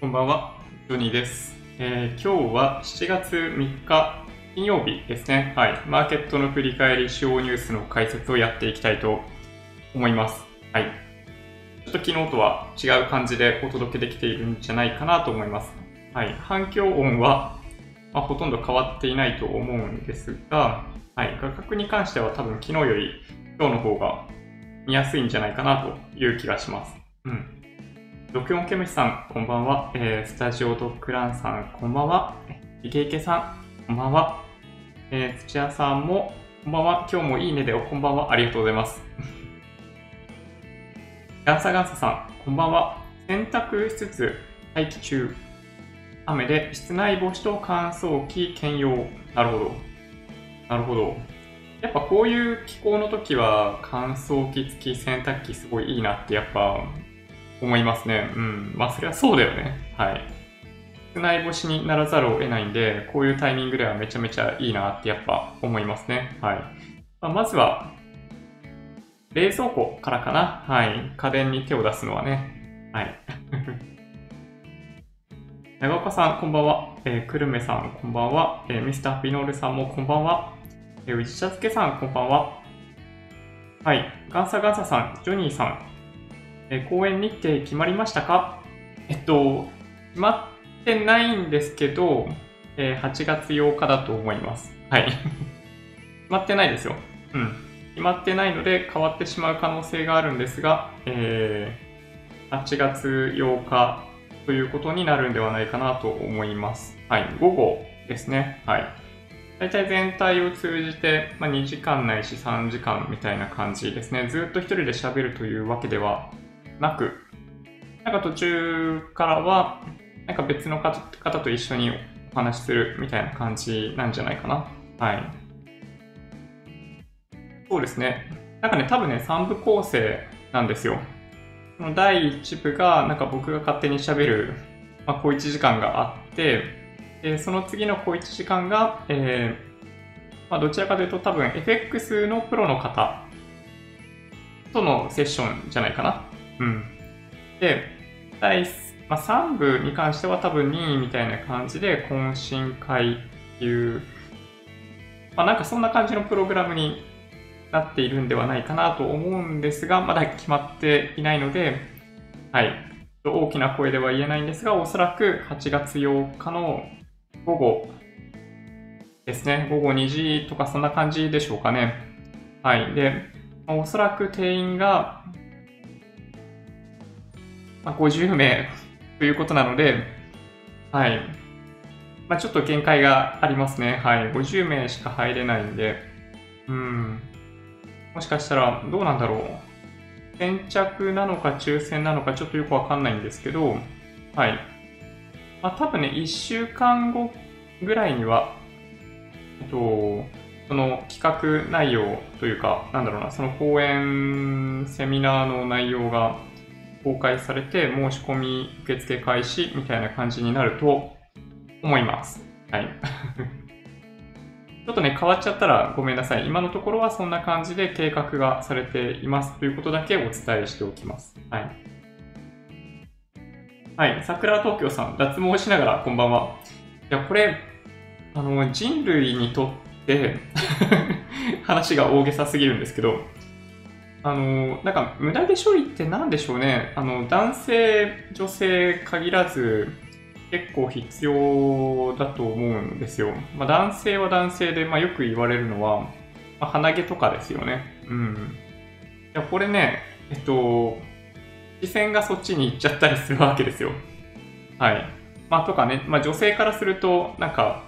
こんばんは、ジョニーです。えー今日は7月3日金曜日ですね。はい。マーケットの振り返り、主要ニュースの解説をやっていきたいと思います。はい。ちょっと昨日とは違う感じでお届けできているんじゃないかなと思います。はい。反響音は、まあ、ほとんど変わっていないと思うんですが、はい。価格に関しては多分昨日より今日の方が見やすいんじゃないかなという気がします。うん。録音ケムシさん、こんばんは。えースタジオドッグランさん、こんばんは。イケイケさん、こんばんは。えー土屋さんも、こんばんは。今日もいいねでおこんばんは。ありがとうございます。ガンサガンサさん、こんばんは。洗濯しつつ待機中。雨で室内干しと乾燥機兼用。なるほど。なるほど。やっぱこういう気候の時は乾燥機付き洗濯機すごいいいなってやっぱ思いますね。うん。まあ、それはそうだよね。はい。室内干しにならざるを得ないんで、こういうタイミングではめちゃめちゃいいなってやっぱ思いますね。はい。まあ、まずは、冷蔵庫からかな。はい。家電に手を出すのはね。はい。長岡さん、こんばんは。えー、くるめさん、こんばんは。えーミスターピノールさんもこんばんは。えー、うちちゃつけさん、こんばんは。はい。ガンサガンサさん、ジョニーさん、え公演日程決まりましたか？えっと、決まってないんですけど、えー8月8日だと思います。はい。決まってないですよ。うん。決まってないので変わってしまう可能性があるんですが、えー8月8日ということになるんではないかなと思います。はい。午後ですね。はい。大体全体を通じて、まあ、2時間ないし3時間みたいな感じですね。ずっと一人で喋るというわけではなく、なんか途中からは、なんか別の方と一緒にお話しするみたいな感じなんじゃないかな。はい。そうですね。なんかね、多分ね、3部構成なんですよ。その第1部が、なんか僕が勝手に喋る、まあ、小1時間があって、でその次の小1時間が、えーまあ、どちらかというと多分 FX のプロの方とのセッションじゃないかな。うん。で、第、まあ、3部に関しては多分2位みたいな感じで懇親会っていう、まあ、なんかそんな感じのプログラムになっているんではないかなと思うんですが、まだ決まっていないので、はい。大きな声では言えないんですが、おそらく8月8日の午後ですね、午後2時とかそんな感じでしょうかね。はい。で、おそらく定員が、まあ、50名ということなので、はい。まあ、ちょっと限界がありますね。はい。50名しか入れないんで、うん。もしかしたら、どうなんだろう。先着なのか抽選なのかちょっとよくわかんないんですけど、はい。まあ、多分ね、1週間後ぐらいには、えっと、その企画内容というか、なんだろうな、その講演、セミナーの内容が公開されて、申し込み受付開始みたいな感じになると思います。はい。ちょっとね、変わっちゃったらごめんなさい。今のところはそんな感じで計画がされていますということだけお伝えしておきます。はい。はい。桜東京さん、脱毛しながらこんばんは。いや、これ、あの、人類にとって 話が大げさすぎるんですけど、あの、なんか、無駄毛処理って何でしょうね。あの、男性、女性限らず、結構必要だと思うんですよ。まあ、男性は男性で、まあ、よく言われるのは、まあ、鼻毛とかですよね。うん。いや、これね、えっと、視線がそっちに行っちゃったりするわけですよ。はい。まあ、とかね、まあ、女性からすると、なんか、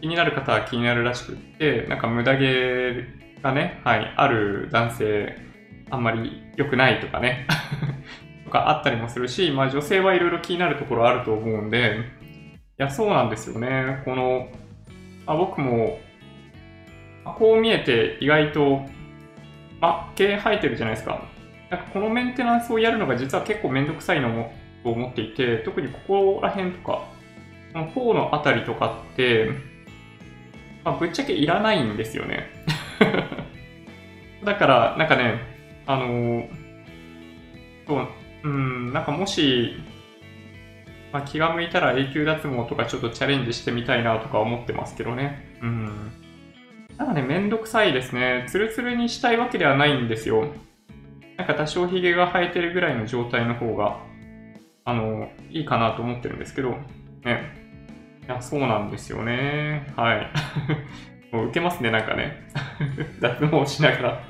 気になる方は気になるらしくって、なんか無駄毛がね、はい、ある男性、あんまり良くないとかね、とかあったりもするし、まあ女性はいろいろ気になるところあると思うんで、いや、そうなんですよね。この、あ、僕も、こう見えて意外と、あ、毛生えてるじゃないですか。なんかこのメンテナンスをやるのが実は結構めんどくさいのもと思っていて、特にここら辺とか、この頬のあたりとかって、まあ、ぶっちゃけいらないんですよね。だから、なんかね、あのそう、うん、なんかもし、まあ、気が向いたら永久脱毛とかちょっとチャレンジしてみたいなとか思ってますけどね。うん。なんかね、めんどくさいですね。ツルツルにしたいわけではないんですよ。なんか多少ヒゲが生えてるぐらいの状態の方が、あの、いいかなと思ってるんですけど、ね。いや、そうなんですよね。はい。もう受けますね、なんかね。脱毛しながら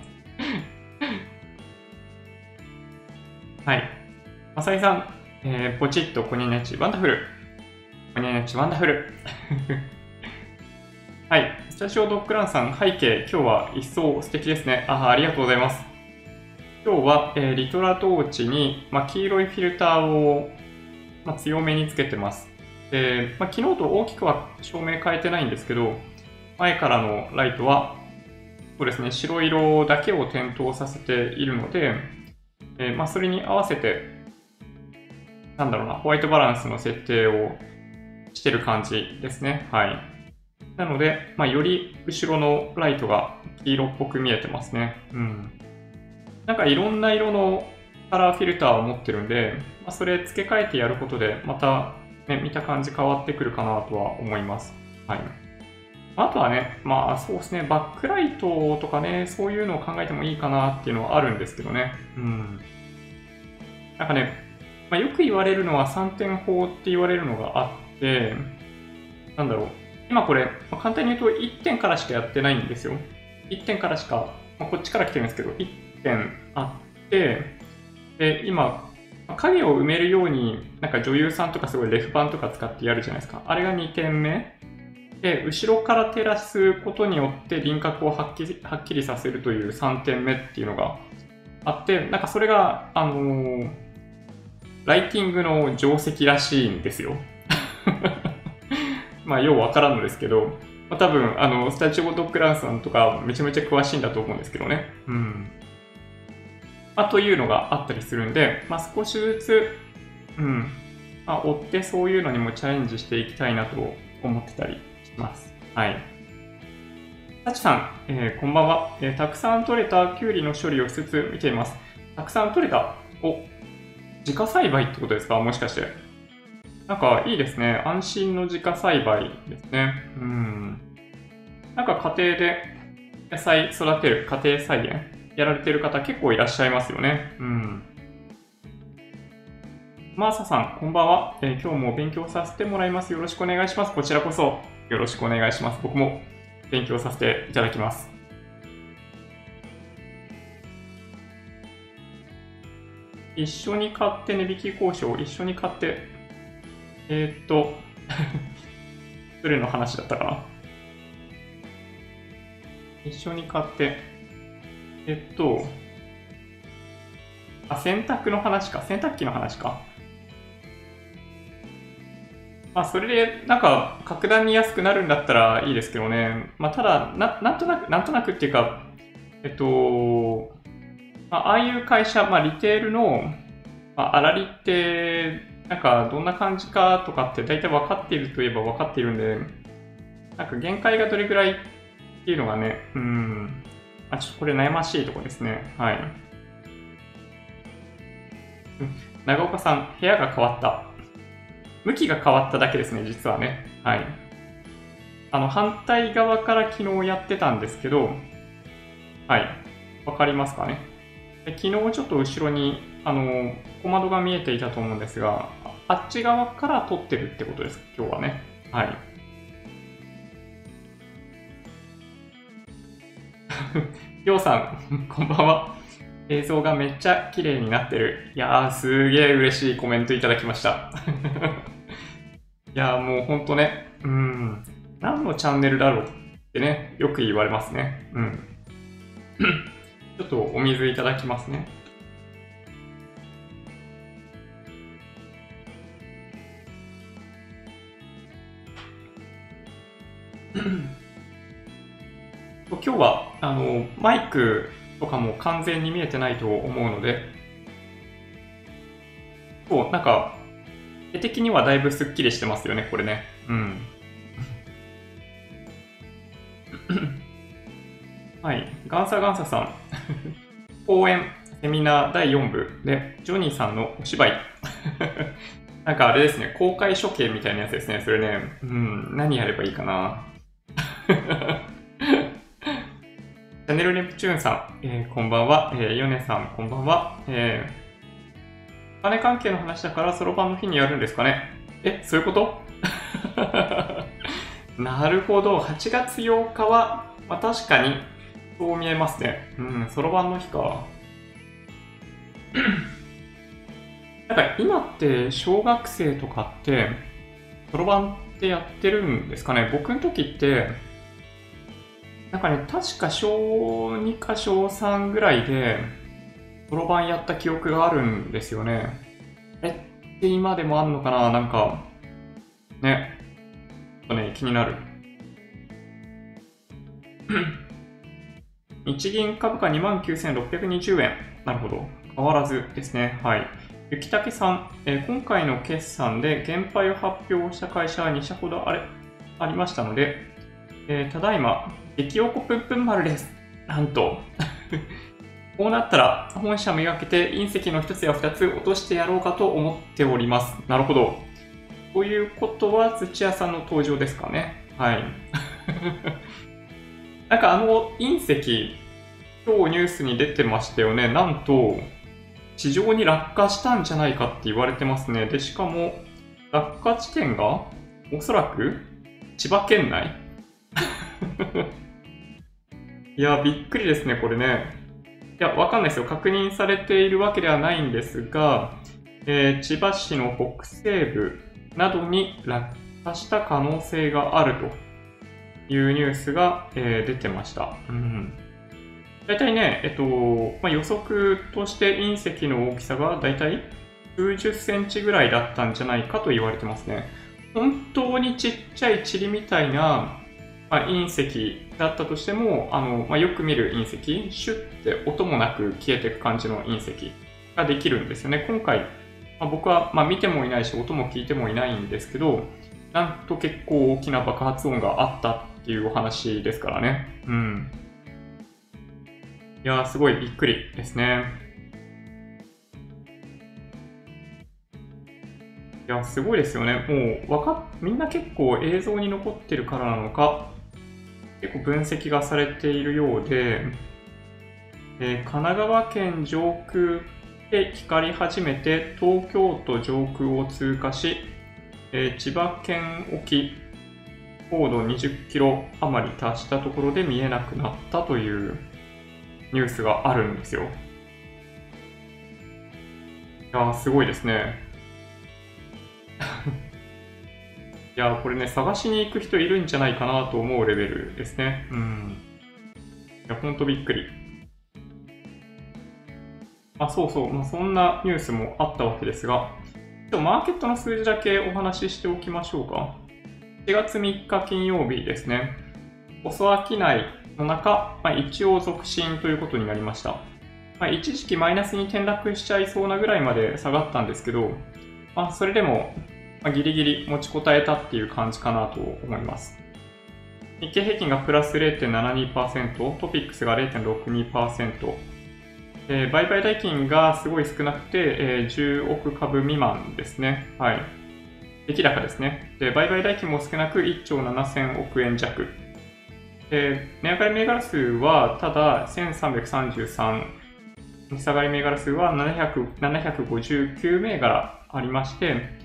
はい。まさりさん、えー、ポチッとコニャニャチ、ワンダフル。コニャニャチ、ワンダフル。はい。スタジオドッグランさん、背景、今日は一層素敵ですね。あありがとうございます。今日は、えー、リトラトーチに、ま、黄色いフィルターを、ま、強めにつけてます。で、ま、昨日と大きくは照明変えてないんですけど、前からのライトは、そうですね、白色だけを点灯させているので、え、まあ、それに合わせて、なんだろうな、ホワイトバランスの設定をしてる感じですね。はい。なので、まあ、より後ろのライトが黄色っぽく見えてますね。うん。なんかいろんな色のカラーフィルターを持ってるんで、まあ、それ付け替えてやることで、また、ね、見た感じ変わってくるかなとは思います。はい。あとはね、まあそうですね、バックライトとかね、そういうのを考えてもいいかなっていうのはあるんですけどね。うん。なんかね、まあ、よく言われるのは3点法って言われるのがあって、なんだろう。今これ、まあ、簡単に言うと1点からしかやってないんですよ。1点からしか、まあ、こっちから来てるんですけど、1点あって、で、今、影を埋めるように、なんか女優さんとかすごいレフ板とか使ってやるじゃないですか。あれが2点目。で、後ろから照らすことによって輪郭をはっきりはっきりさせるという3点目っていうのがあって、なんかそれが、あのー、ライティングの定石らしいんですよ。まあ、ようわからんのですけど、まあ、多分、あの、スタジオドッグランさんとかめちゃめちゃ詳しいんだと思うんですけどね。うん。まあ、というのがあったりするんで、まあ、少しずつ、うん、まあ、追ってそういうのにもチャレンジしていきたいなと思ってたります。はい。タチさん、えー、こんばんは、えー、たくさん取れたキュウリの処理をしつつ見ています。たくさん取れた。お、自家栽培ってことですか？もしかして。なんかいいですね。安心の自家栽培ですね。うん。なんか家庭で野菜育てる、家庭菜園やられてる方結構いらっしゃいますよね。うん。マーサさん、こんばんは、えー、今日も勉強させてもらいます。よろしくお願いします。こちらこそよろしくお願いします。僕も勉強させていただきます。一緒に買って値引き交渉、一緒に買ってえー、っと、どれの話だったかな？一緒に買って、えっと、あ、洗濯の話か。洗濯機の話か。まあ、それで、なんか、格段に安くなるんだったらいいですけどね。まあ、ただ、ななんとなく、なんとなくっていうか、えっと、まあ、ああいう会社、まあ、リテールの、まあ、粗利ってなんかどんな感じかとかって大体分かっているといえば分かっているんで、なんか限界がどれぐらいっていうのがね、うん、まあ、ちょっとこれ悩ましいとこですね。はい。長岡さん、部屋が変わった。向きが変わっただけですね、実はね。はい。あの、反対側から昨日やってたんですけど、はい。わかりますかね。昨日ちょっと後ろに、あの、小窓が見えていたと思うんですが、あっち側から撮ってるってことです、今日はね。はい。りょうさん、こんばんは。映像がめっちゃ綺麗になってる。いやー、すげー嬉しいコメントいただきました。いや、もうほんとね、うん、何のチャンネルだろうってね、よく言われますね。うん。ちょっとお水いただきますね。今日はあのマイクとかも完全に見えてないと思うので、そう、なんか、絵的にはだいぶスッキリしてますよね、これね。うん。はい。ガンサガンサさん。講演、セミナー第4部で、ジョニーさんのお芝居。なんかあれですね、公開処刑みたいなやつですね。それね、うん、何やればいいかな。チャンネルネプチューンさん、えー、こんばんは。えー、ヨネさん、こんばんは。えー、お金関係の話だからそろばんの日にやるんですかねえ、そういうこと？なるほど。8月8日は、まあ、確かに、そう見えますね。うん、そろばんの日か。なんか今って小学生とかって、そろばんってやってるんですかね僕の時って、なんかね、確か小2か小3ぐらいで、そろばんやった記憶があるんですよね。えって今でもあんのかな？なんか、ね、ちょっとね、気になる。日銀株価29,620円。なるほど。変わらずですね。はい。雪武さん、えー、今回の決算で減配を発表した会社は2社ほどあれありましたので、えー、ただいま、激おこぷんぷん丸です。なんと。こうなったら、本社めがけて隕石の一つや二つ落としてやろうかと思っております。なるほど。ということは、土屋さんの登場ですかね。はい。なんかあの隕石、今日ニュースに出てましたよね。なんと、地上に落下したんじゃないかって言われてますね。で、しかも、落下地点が、おそらく、千葉県内？いや、びっくりですね、これね。いや、わかんないですよ。確認されているわけではないんですが、えー、千葉市の北西部などに落下した可能性があるというニュースが、えー、出てました。うん。大体ね、えっと、まあ、予測として隕石の大きさが大体数十センチぐらいだったんじゃないかと言われてますね。本当にちっちゃい塵みたいな、まあ、隕石だったとしても、あのまあ、よく見る隕石、シュッて音もなく消えていく感じの隕石ができるんですよね。今回、まあ、僕は、ま見てもいないし、音も聞いてもいないんですけど、なんと結構大きな爆発音があったっていうお話ですからね。うん。いや、すごいびっくりですね。いや、すごいですよね。もう、わかみんな結構映像に残ってるからなのか、結構分析がされているようで、えー、神奈川県上空で光り始めて東京都上空を通過し、えー、千葉県沖高度20キロ余り達したところで見えなくなったというニュースがあるんですよ。いやすごいですね。いやこれね、探しに行く人いるんじゃないかなと思うレベルですね。うん。いや、ほんとびっくり。まあ、そうそう、まあ、そんなニュースもあったわけですが、マーケットの数字だけお話ししておきましょうか。4月3日金曜日ですね。遅商いの中、まあ、一応続伸ということになりました。まあ、一時期マイナスに転落しちゃいそうなぐらいまで下がったんですけど、まあ、それでも、ま、ギリギリ持ちこたえたっていう感じかなと思います。日経平均がプラス0.72%、トピックスが0.62%、えー、売買代金がすごい少なくて、えー、10億株未満ですね。はい。出来高ですね。で、売買代金も少なく1兆7000億円弱。で、値上がり銘柄数はただ1333、値下がり銘柄数は759銘柄ありまして、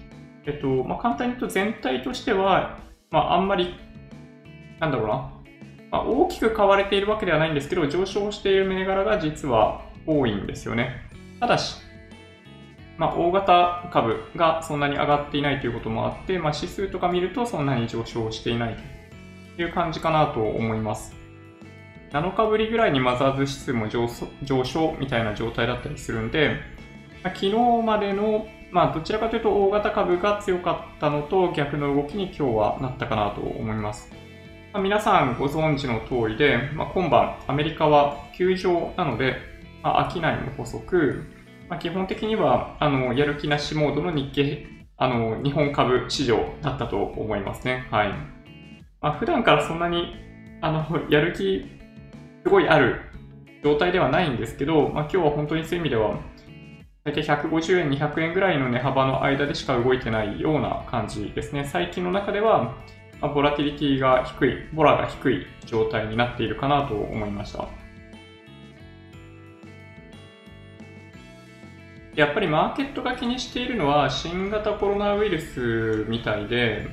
えっと、まあ、簡単に言うと全体としては、まあ、あんまり、なんだろうな、まあ、大きく買われているわけではないんですけど、上昇している銘柄が実は多いんですよね。ただし、まあ、大型株がそんなに上がっていないということもあって、まあ、指数とか見るとそんなに上昇していないという感じかなと思います。7日ぶりぐらいにマザーズ指数も上昇みたいな状態だったりするんで、まあ、昨日までの、まあ、どちらかというと大型株が強かったのと逆の動きに今日はなったかなと思います。まあ、皆さんご存知の通りで、ま、今晩アメリカは休場なので、まあ、商いも細く、まあ、基本的にはあのやる気なしモードの日経あの日本株市場だったと思いますね。はいまあ、普段からそんなにあのやる気すごいある状態ではないんですけど、まあ、今日は本当にそういう意味では大体150円、200円ぐらいの値幅の間でしか動いてないような感じですね。最近の中では、まボラティリティが低い、ボラが低い状態になっているかなと思いました。やっぱりマーケットが気にしているのは新型コロナウイルスみたいで、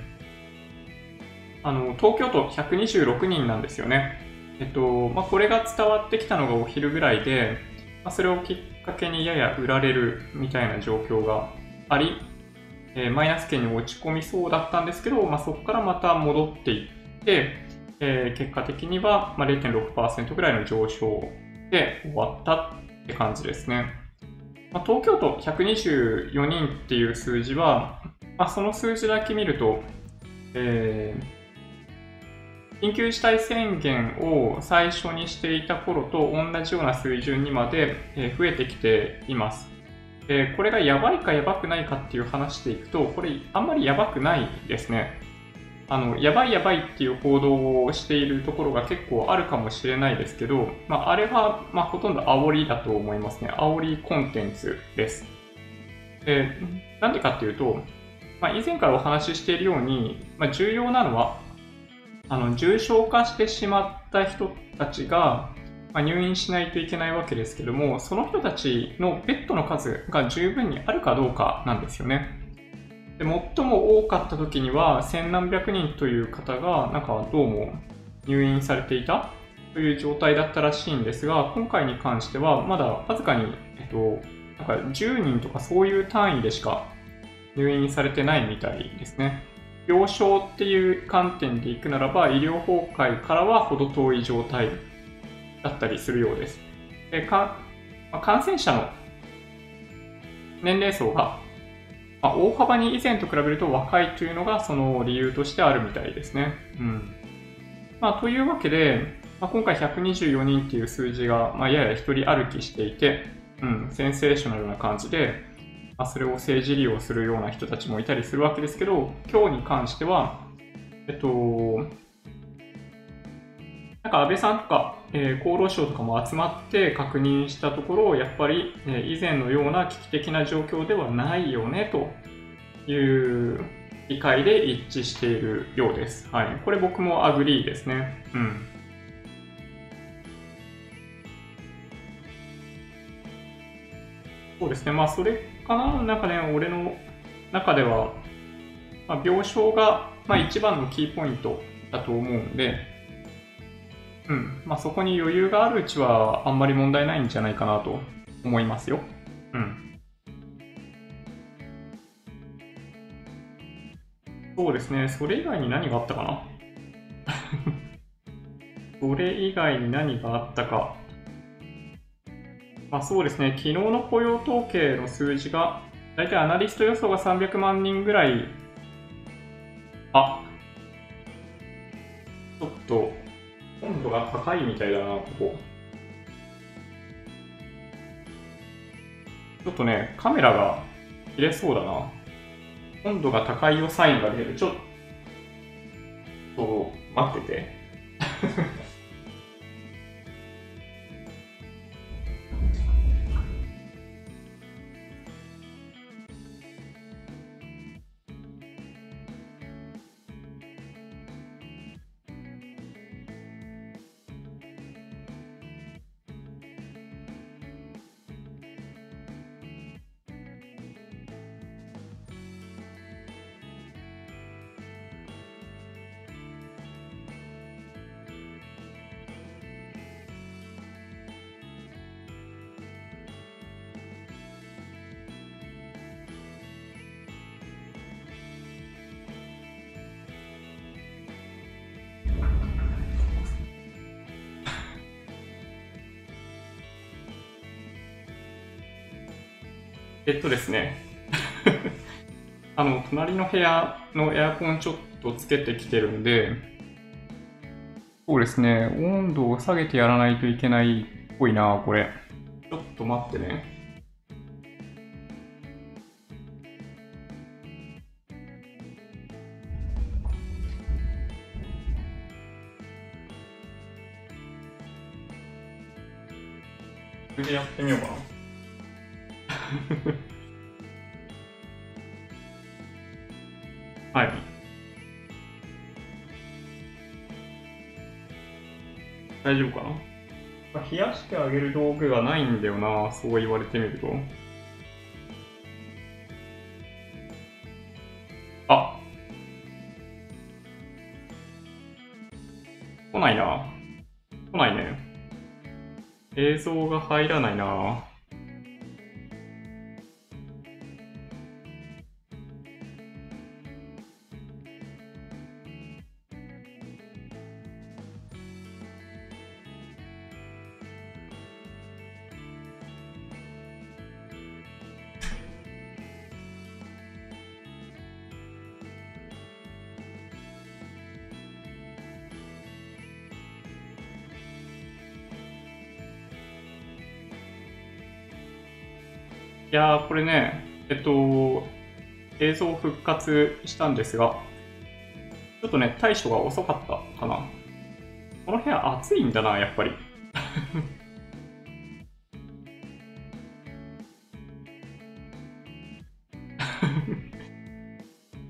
あの、東京都126人なんですよね。えっと、まあ、これが伝わってきたのがお昼ぐらいで、まあ、それをきっかけにやや売られるみたいな状況があり、えー、マイナス圏に落ち込みそうだったんですけど、まあ、そこからまた戻っていって、えー、結果的には、ま、0.6%ぐらいの上昇で終わったって感じですね。まあ、東京都124人っていう数字は、まあ、その数字だけ見ると、えー、緊急事態宣言を最初にしていた頃と同じような水準にまで増えてきています。えこれがやばいかやばくないかっていう話でいくと、これあんまりやばくないですね。あの、やばいやばいっていう報道をしているところが結構あるかもしれないですけど、まあ、あれは、まあ、ほとんど煽りだと思いますね。煽りコンテンツです。で、なんでかっていうと、まあ、以前からお話ししているように、まあ、重要なのは、あの、重症化してしまった人たちが、まあ、入院しないといけないわけですけども、その人たちのベッドの数が十分にあるかどうかなんですよね。で最も多かった時には千何百人という方がなんかどうも入院されていたという状態だったらしいんですが今回に関してはまだわずかに、えっと、なんか10人とかそういう単位でしか入院されてないみたいですね。病床っていう観点でいくならば医療崩壊からは程遠い状態だったりするようです。でか感染者の年齢層がまあ、大幅に以前と比べると若いというのがその理由としてあるみたいですね。うんまあ、というわけで、まあ、今回124人っていう数字が、まあ、やや一人歩きしていて、うん、センセーショナルな感じで、まあ、それを政治利用するような人たちもいたりするわけですけど、今日に関しては、えっと、なんか安倍さんとか、えー、厚労省とかも集まって確認したところ、やっぱり、えー、以前のような危機的な状況ではないよねという理解で一致しているようです。はい。これ僕も agree ですね。うん。そうですね。まあ、それかな？なんかね、俺の中では、まあ、病床が、まあ、一番のキーポイントだと思うんで、うん。まあ、そこに余裕があるうちはあんまり問題ないんじゃないかなと思いますよ。うん。そうですね。それ以外に何があったかな？それ以外に何があったか。まあそうですね。昨日の雇用統計の数字が、だいたいアナリスト予想が300万人ぐらい、あ、ちょっと温度が高いみたいだな、ここ。ちょっとね、カメラが切れそうだな。温度が高いよサインが出る。ちょっと、待ってて。えっとですね あの、隣の部屋のエアコンちょっとつけてきてるんで、そうですね、温度を下げてやらないといけないっぽいな、これ。ちょっと待ってね。それでやってみようかな。はい。大丈夫かな？冷やしてあげる道具がないんだよな、そう言われてみると。あ来ないな。来ないね。映像が入らないな。これね、えっと、映像復活したんですが、ちょっとね、対処が遅かったかな。この部屋暑いんだな、やっぱり。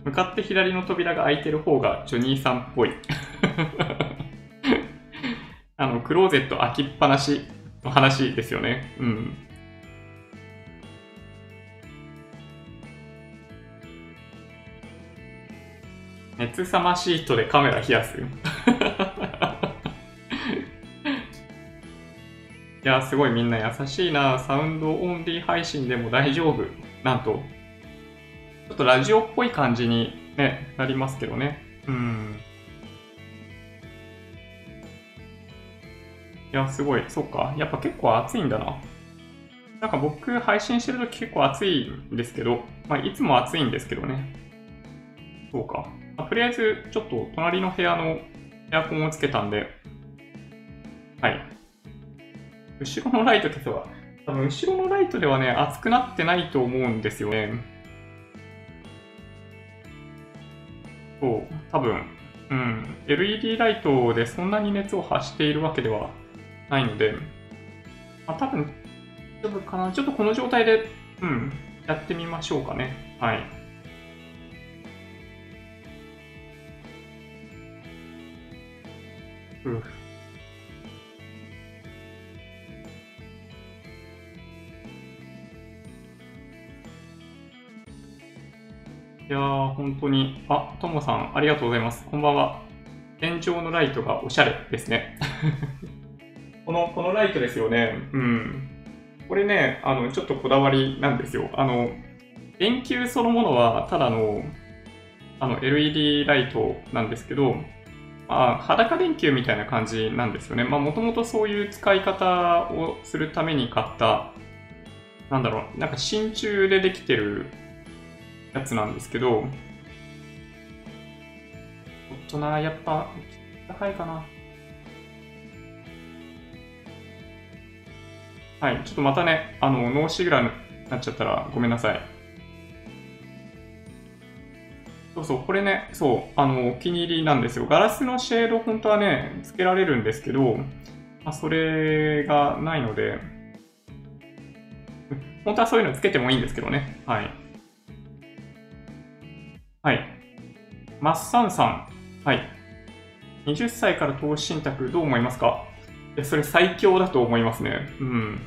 向かって左の扉が開いてる方がジョニーさんっぽい。あの、クローゼット開きっぱなしの話ですよね。うん。熱さまシートでカメラ冷やす いや、すごいみんな優しいな。サウンドオンリー配信でも大丈夫。なんと。ちょっとラジオっぽい感じに、ね、なりますけどね。うん。いや、すごい。そっか。やっぱ結構暑いんだな。なんか僕配信してるとき結構暑いんですけど、まあいつも暑いんですけどね。そうか。とりあえず、ちょっと隣の部屋のエアコンをつけたんで、はい。後ろのライト消せば、多分後ろのライトではね、熱くなってないと思うんですよね。そう、多分、うん、LED ライトでそんなに熱を発しているわけではないので、まあ、多分、大丈夫かな。ちょっとこの状態で、うん、やってみましょうかね。はい。うん。いやー、本当に。あ、ともさん、ありがとうございます。こんばんは。天井のライトがおしゃれですね。この、このライトですよね。うん。これね、あの、ちょっとこだわりなんですよ。あの、電球そのものは、ただの、あの、LED ライトなんですけど、まあ、裸電球みたいな感じなんですよね。まあ、もともとそういう使い方をするために買った、なんだろう、なんか真鍮でできてるやつなんですけど、大人、やっぱ、高いかな。はい、ちょっとまたね、あの、ノーシグラになっちゃったらごめんなさい。そうそう、これね、そう、あの、お気に入りなんですよ。ガラスのシェード、本当はね、つけられるんですけど、まあ、それがないので、本当はそういうのつけてもいいんですけどね。はい。はい。マッサンさん。はい。20歳から投資信託どう思いますか？いや、それ最強だと思いますね。うん。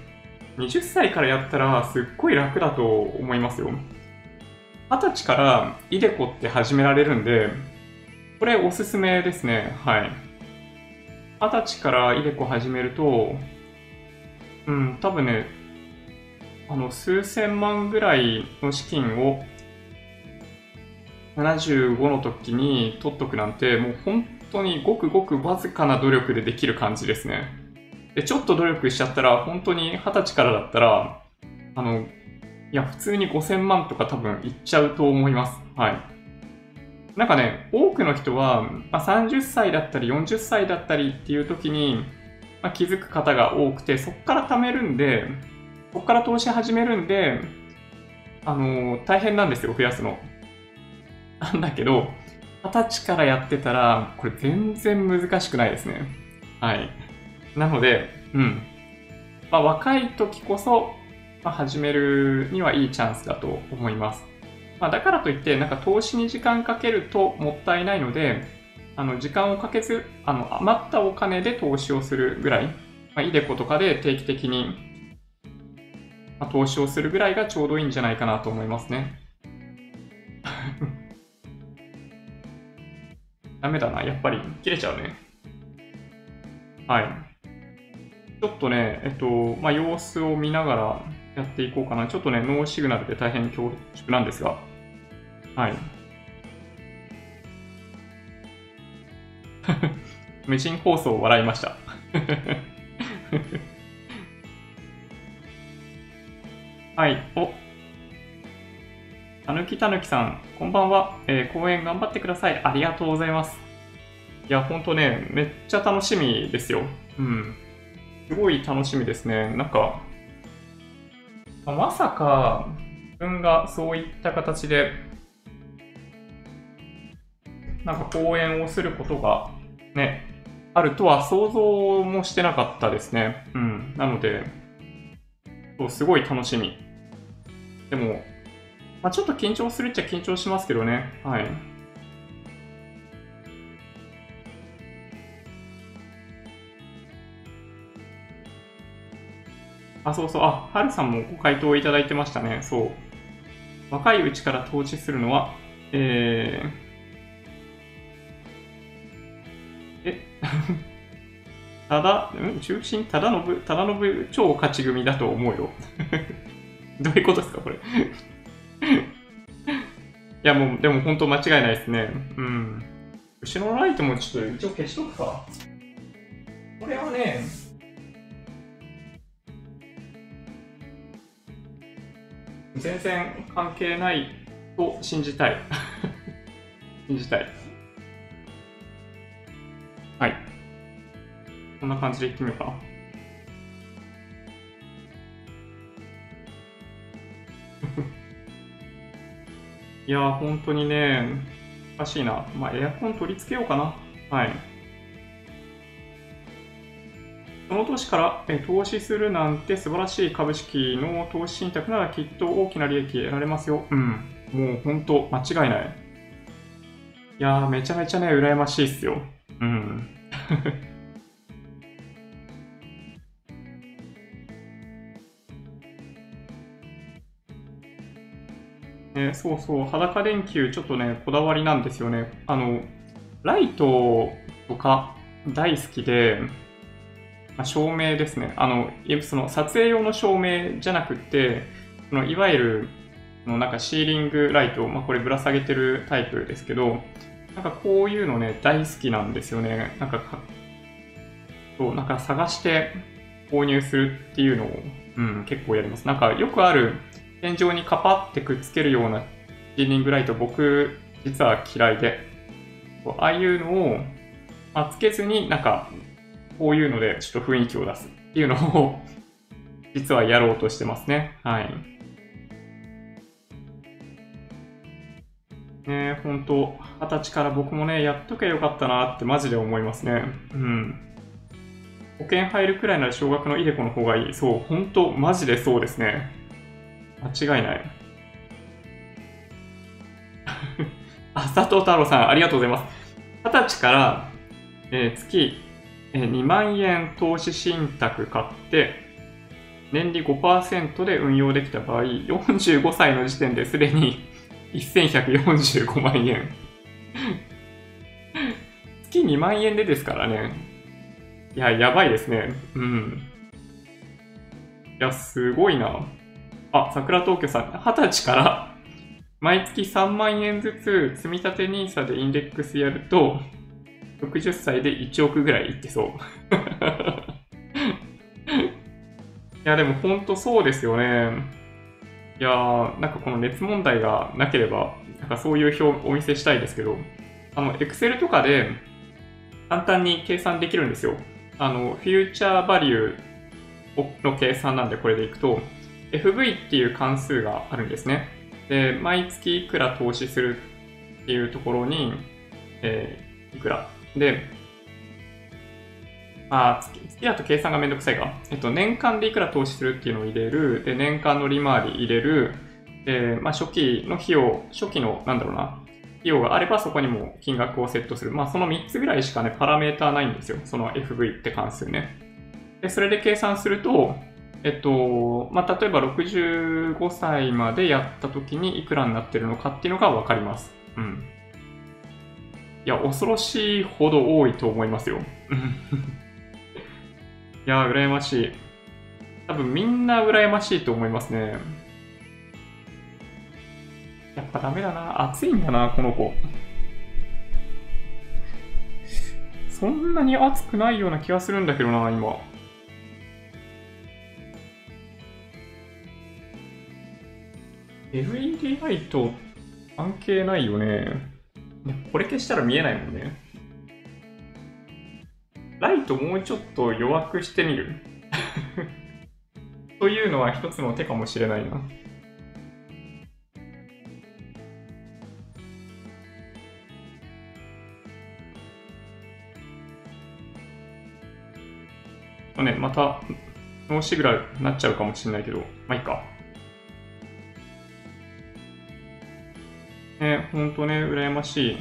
20歳からやったらすっごい楽だと思いますよ。二十歳からイデコって始められるんで、これおすすめですね。はい。二十歳からイデコ始めると、うん、多分ね、あの、数千万ぐらいの資金を75の時に取っとくなんて、もう本当にごくごくわずかな努力でできる感じですね。で、ちょっと努力しちゃったら、本当に二十歳からだったら、あの、いや、普通に5000万とか多分いっちゃうと思います。はい。なんかね、多くの人は、まあ、30歳だったり40歳だったりっていう時に、まあ、気づく方が多くて、そこから貯めるんで、そこから投資始めるんで、あのー、大変なんですよ、増やすの。なんだけど、二十歳からやってたら、これ全然難しくないですね。はい。なので、うん。まあ、若い時こそまあ、始めるにはいいチャンスだと思います。まあ、だからといって、なんか投資に時間かけるともったいないので、あの時間をかけず、あの余ったお金で投資をするぐらい、まあ、イデコとかで定期的に、まあ、投資をするぐらいがちょうどいいんじゃないかなと思いますね。ダメだな、やっぱり切れちゃうね。はい。ちょっとね、えっと、まあ、様子を見ながらやっていこうかな。ちょっとね、ノーシグナルで大変恐縮なんですが。はい。無人放送を笑いました。はい。おたぬきたぬきさん、こんばんは。えー、講演頑張ってください。ありがとうございます。いや、ほんとね、めっちゃ楽しみですよ。うん。すごい楽しみですね。なんか、まさか、自分がそういった形で、なんか講演をすることがね、あるとは想像もしてなかったですね。うん。なので、そうすごい楽しみ。でも、まあ、ちょっと緊張するっちゃ緊張しますけどね。はい。あ、そうそう。あ、はるさんもご回答いただいてましたね。そう。若いうちから投資するのは、えー、え ただ、うん中心、ただのぶ、ただのぶ超勝ち組だと思うよ。どういうことですか、これ いや、もう、でも本当間違いないですね。うん。後ろのライトもちょっと一応消しとくか。これはね、全然関係ないと信じたい。信じたい。はい。こんな感じでいってみようかな。いやー、本当にね、難しいな。まあ、エアコン取り付けようかな。はい。その年から投資するなんて素晴らしい株式の投資信託ならきっと大きな利益得られますよ。うん。もう本当、間違いない。いや、めちゃめちゃね、羨ましいっすよ。うん。ね、そうそう、裸電球ちょっとね、こだわりなんですよね。あの、ライトとか大好きで、まあ、照明ですね。あの、その撮影用の照明じゃなくて、そのいわゆるのなんかシーリングライト、まあ、これぶら下げてるタイプですけど、なんかこういうのね、大好きなんですよね。なんかか、そう、なんか探して購入するっていうのを、うん、結構やります。なんかよくある、天井にカパってくっつけるようなシーリングライト、僕、実は嫌いで、ああいうのを、まあ、つけずになんかこういうのでちょっと雰囲気を出すっていうのを 実はやろうとしてますね。はい。ね本当二十歳から僕もね、やっとけよかったなってマジで思いますね。うん。保険入るくらいなら小学のイデコの方がいい。そう、本当マジでそうですね。間違いない。あ、佐藤太郎さん、ありがとうございます。二十歳から、えー、月2万円投資信託買って、年利5%で運用できた場合、45歳の時点ですでに1145万円 月2万円でですからね。いや、やばいですね。うん。いや、すごいな。あ、桜東京さん、20歳から毎月3万円ずつ積立 NISA でインデックスやると、60歳で1億ぐらいいってそう。いや、でも本当そうですよね。いやー、なんかこの熱問題がなければ、なんかそういう表をお見せしたいですけど、あの、Excel とかで簡単に計算できるんですよ。あの、フューチャーバリューの計算なんでこれでいくと、FV っていう関数があるんですね。で、毎月いくら投資するっていうところに、えー、いくらで、あ月、月だと計算がめんどくさいか。えっと、年間でいくら投資するっていうのを入れる。で、年間の利回り入れる。で、まあ、初期の費用、初期の、なんだろうな、費用があればそこにも金額をセットする。まあ、その3つぐらいしかね、パラメーターないんですよ。その FV って関数ね。で、それで計算すると、えっと、まあ、例えば65歳までやった時にいくらになってるのかっていうのがわかります。うん。いや、恐ろしいほど多いと思いますよ。いや、羨ましい。多分みんな羨ましいと思いますね。やっぱダメだな。暑いんだな、この子。そんなに暑くないような気がするんだけどな、今。LED ライト関係ないよね。これ消したら見えないもんね。ライトもうちょっと弱くしてみる というのは一つの手かもしれないな。ね、またノーシグラルになっちゃうかもしれないけど、まあいいか。ね、ほんとね、羨ましい。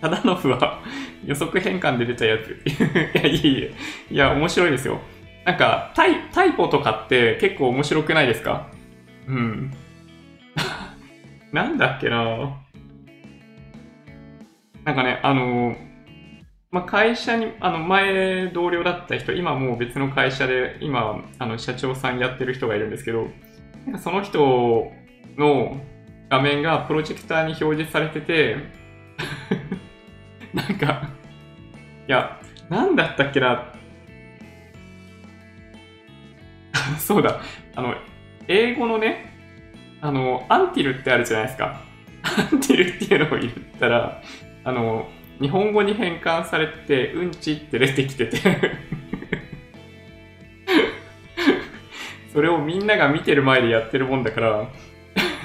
タダノフは予測変換で出たやつ。いや、いいえ。いや、面白いですよ。なんか、タイ、タイポとかって結構面白くないですか？うん。なんだっけななんかね、あの、まあ、会社に、あの、前同僚だった人、今もう別の会社で、今、あの、社長さんやってる人がいるんですけど、その人の画面がプロジェクターに表示されてて なんか、いや、なんだったっけな？そうだ、あの、英語のね、あの、アンティルってあるじゃないですか。アンティルっていうのを言ったら、あの、日本語に変換されて、うんちって出てきててそれをみんなが見てる前でやってるもんだから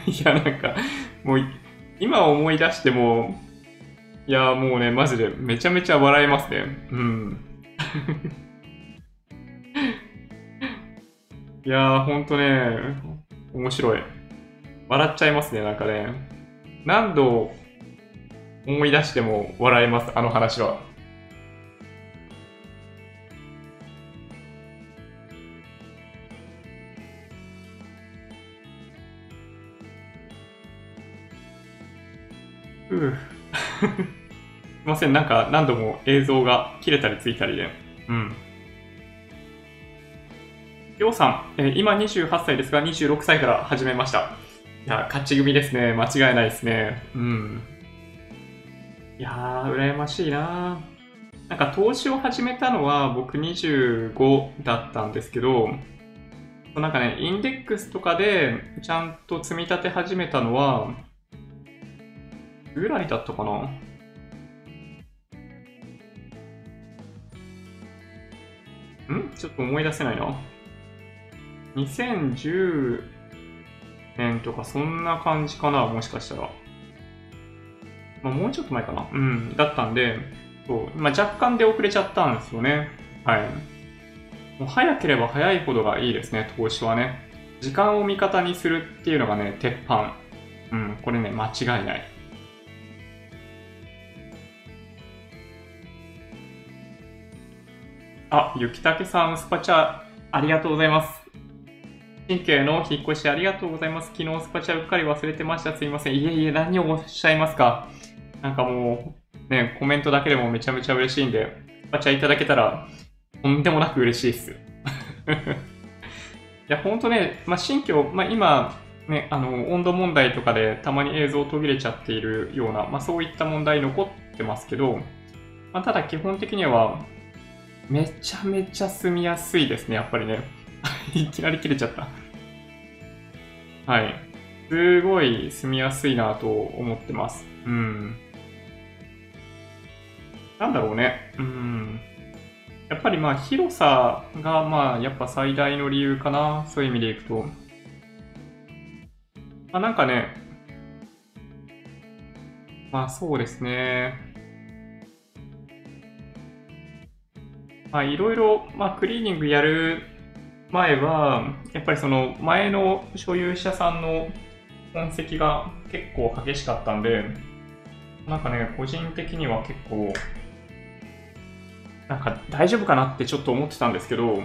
いや、なんか、もう、今思い出しても、いや、もうね、マジでめちゃめちゃ笑えますね。うん。いやー、ほんとね、面白い。笑っちゃいますね、なんかね。何度思い出しても笑えます、あの話は。すいません、なんか何度も映像が切れたりついたりで。うん。りょうさん、えー、今28歳ですが26歳から始めました。いや、勝ち組ですね。間違いないですね。うん。いやー、羨ましいななんか投資を始めたのは僕25だったんですけど、なんかね、インデックスとかでちゃんと積み立て始めたのは、ぐらいだったかなん？ちょっと思い出せないな。2010年とかそんな感じかなもしかしたら。まあ、もうちょっと前かな？うん。だったんで、そう。まあ、若干で遅れちゃったんですよね。はい。もう早ければ早いほどがいいですね、投資はね。時間を味方にするっていうのがね、鉄板。うん、これね、間違いない。あ、ゆきたけさん、スパチャ、ありがとうございます。神経の引っ越しありがとうございます。昨日スパチャうっかり忘れてました。すいません。いえいえ、何をおっしゃいますか？なんかもう、ね、コメントだけでもめちゃめちゃ嬉しいんで、スパチャいただけたら、とんでもなく嬉しいです。いや、ほんとね、まあ、新居、まあ、今、ね、あの、温度問題とかでたまに映像途切れちゃっているような、まあ、そういった問題残ってますけど、まあ、ただ基本的には、めちゃめちゃ住みやすいですね、やっぱりね。いきなり切れちゃった。はい。すごい住みやすいなと思ってます。うん。なんだろうね。うん。やっぱりまあ広さがまあやっぱ最大の理由かな。そういう意味でいくと。まあなんかね、まあそうですね。まあいろいろ、まあクリーニングやる前は、やっぱりその前の所有者さんの痕跡が結構激しかったんで、なんかね、個人的には結構、なんか大丈夫かなってちょっと思ってたんですけど、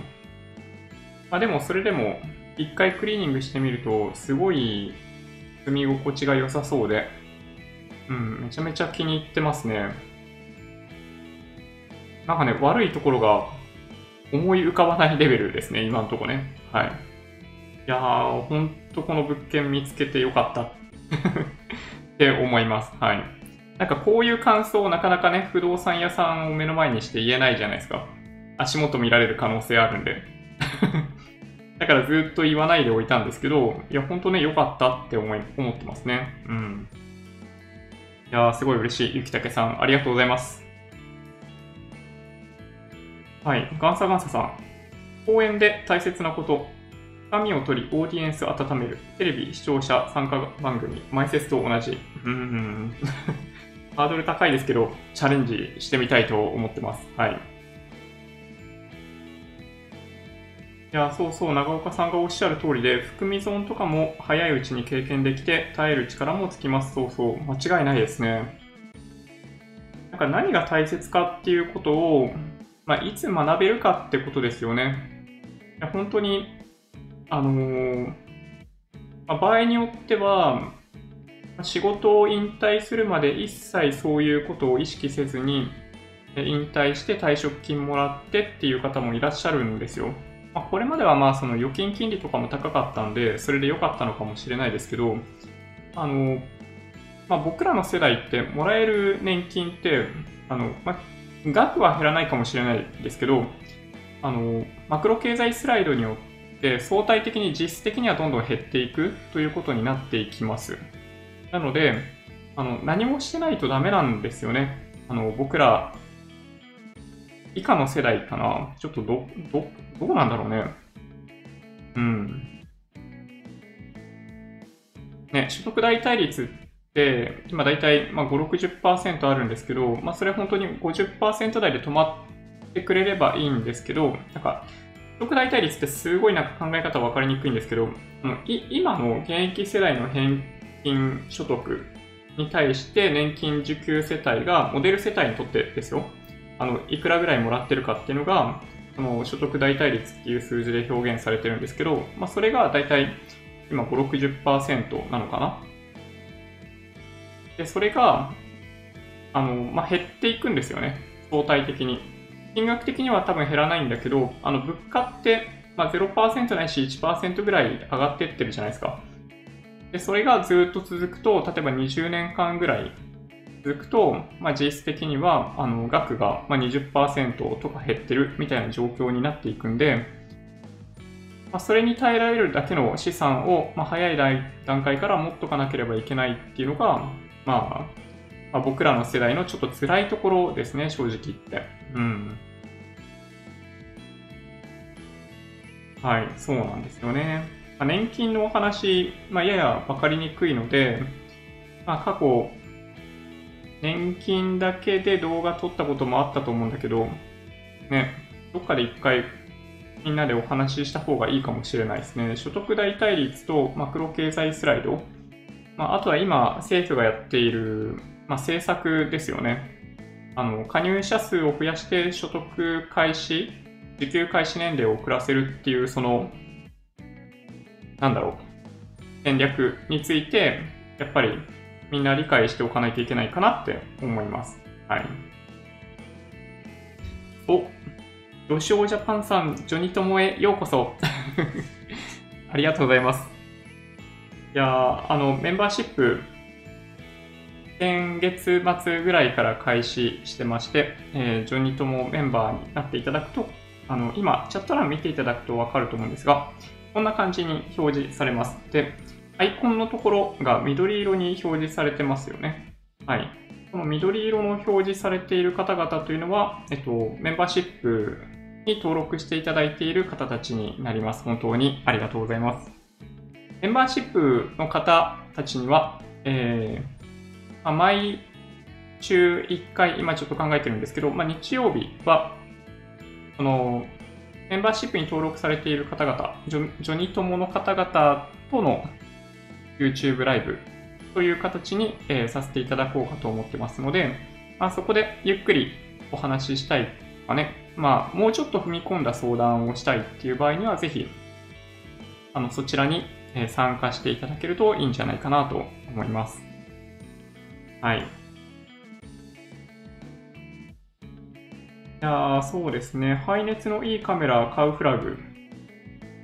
まあでもそれでも一回クリーニングしてみると、すごい住み心地が良さそうで、うん、めちゃめちゃ気に入ってますね。なんかね、悪いところが思い浮かばないレベルですね、今のとこね。はい。いやー、ほんとこの物件見つけてよかった って思います。はい。なんかこういう感想をなかなかね、不動産屋さんを目の前にして言えないじゃないですか。足元見られる可能性あるんで。だからずっと言わないでおいたんですけど、いや、ほんとね、良かったって思い、思ってますね。うん。いやー、すごい嬉しい。ゆきたけさん、ありがとうございます。はい。ガンサガンサさん。講演で大切なこと。紙を取り、オーディエンス温める。テレビ、視聴者、参加番組、前説と同じ。うん。ハードル高いですけど、チャレンジしてみたいと思ってます。はい。いや、そうそう、長岡さんがおっしゃる通りで、含み損とかも早いうちに経験できて、耐える力もつきます。そうそう、間違いないですね。なんか何が大切かっていうことを、まあ、いつ学べるかってことですよね。いや本当に、あのー、まあ、場合によっては、仕事を引退するまで一切そういうことを意識せずに、引退して退職金もらってっていう方もいらっしゃるんですよ。まあ、これまではまあその預金金利とかも高かったんで、それで良かったのかもしれないですけど、あの、まあ、僕らの世代ってもらえる年金って、あの、まあ、額は減らないかもしれないですけど、あの、マクロ経済スライドによって相対的に実質的にはどんどん減っていくということになっていきます。なので、あの、何もしてないとダメなんですよね。あの、僕ら以下の世代かな。ちょっとど、ど、どうなんだろうね。うん。ね、所得代替率って、今大体、まあ、5、60%あるんですけど、まあ、それ本当に50%台で止まってくれればいいんですけど、なんか、所得代替率ってすごいなんか考え方分かりにくいんですけど、もうい今の現役世代の平均所得に対して年金受給世帯がモデル世帯にとってですよ。あの、いくらぐらいもらってるかっていうのが、その所得代替率っていう数字で表現されてるんですけど、まあ、それが大体今5、60%なのかな。で、それが、あの、まあ、減っていくんですよね。相対的に。金額的には多分減らないんだけど、あの、物価って、まあ、0%ないし1%ぐらい上がってってるじゃないですか。で、それがずっと続くと、例えば20年間ぐらい続くと、まあ、実質的にはあの額が20%とか減ってるみたいな状況になっていくんで、まあ、それに耐えられるだけの資産を、まあ、早い段階から持っとかなければいけないっていうのが、まあ、まあ、僕らの世代のちょっと辛いところですね、正直言って。うん。はい、そうなんですよね。まあ、年金のお話、まあ、やや分かりにくいので、まあ、過去、年金だけで動画撮ったこともあったと思うんだけど、ね、どっかで一回みんなでお話しした方がいいかもしれないですね。所得代替率とマクロ経済スライド。まあ、あとは今政府がやっている、まあ、政策ですよね。あの、加入者数を増やして所得開始、受給開始年齢を遅らせるっていう、その、なんだろう、戦略について、やっぱりみんな理解しておかないといけないかなって思います。はい。お、ロシオジャパンさん、ジョニトモへようこそ。ありがとうございます。いやあの、メンバーシップ、先月末ぐらいから開始してまして、えー、ジョニトモメンバーになっていただくと、あの、今、チャット欄見ていただくとわかると思うんですが、こんな感じに表示されます。で、アイコンのところが緑色に表示されてますよね。はい。この緑色の表示されている方々というのは、えっと、メンバーシップに登録していただいている方たちになります。本当にありがとうございます。メンバーシップの方たちには、えー、毎週1回、今ちょっと考えてるんですけど、まあ、日曜日は、その、メンバーシップに登録されている方々、ジョジョニ友の方々との YouTube ライブという形に、えー、させていただこうかと思ってますので、まあ、そこでゆっくりお話ししたいとかね、まあ、もうちょっと踏み込んだ相談をしたいっていう場合には、ぜひ、あの、そちらに参加していただけるといいんじゃないかなと思います。はい。やそうですね。排熱のいいカメラ買うフラグ。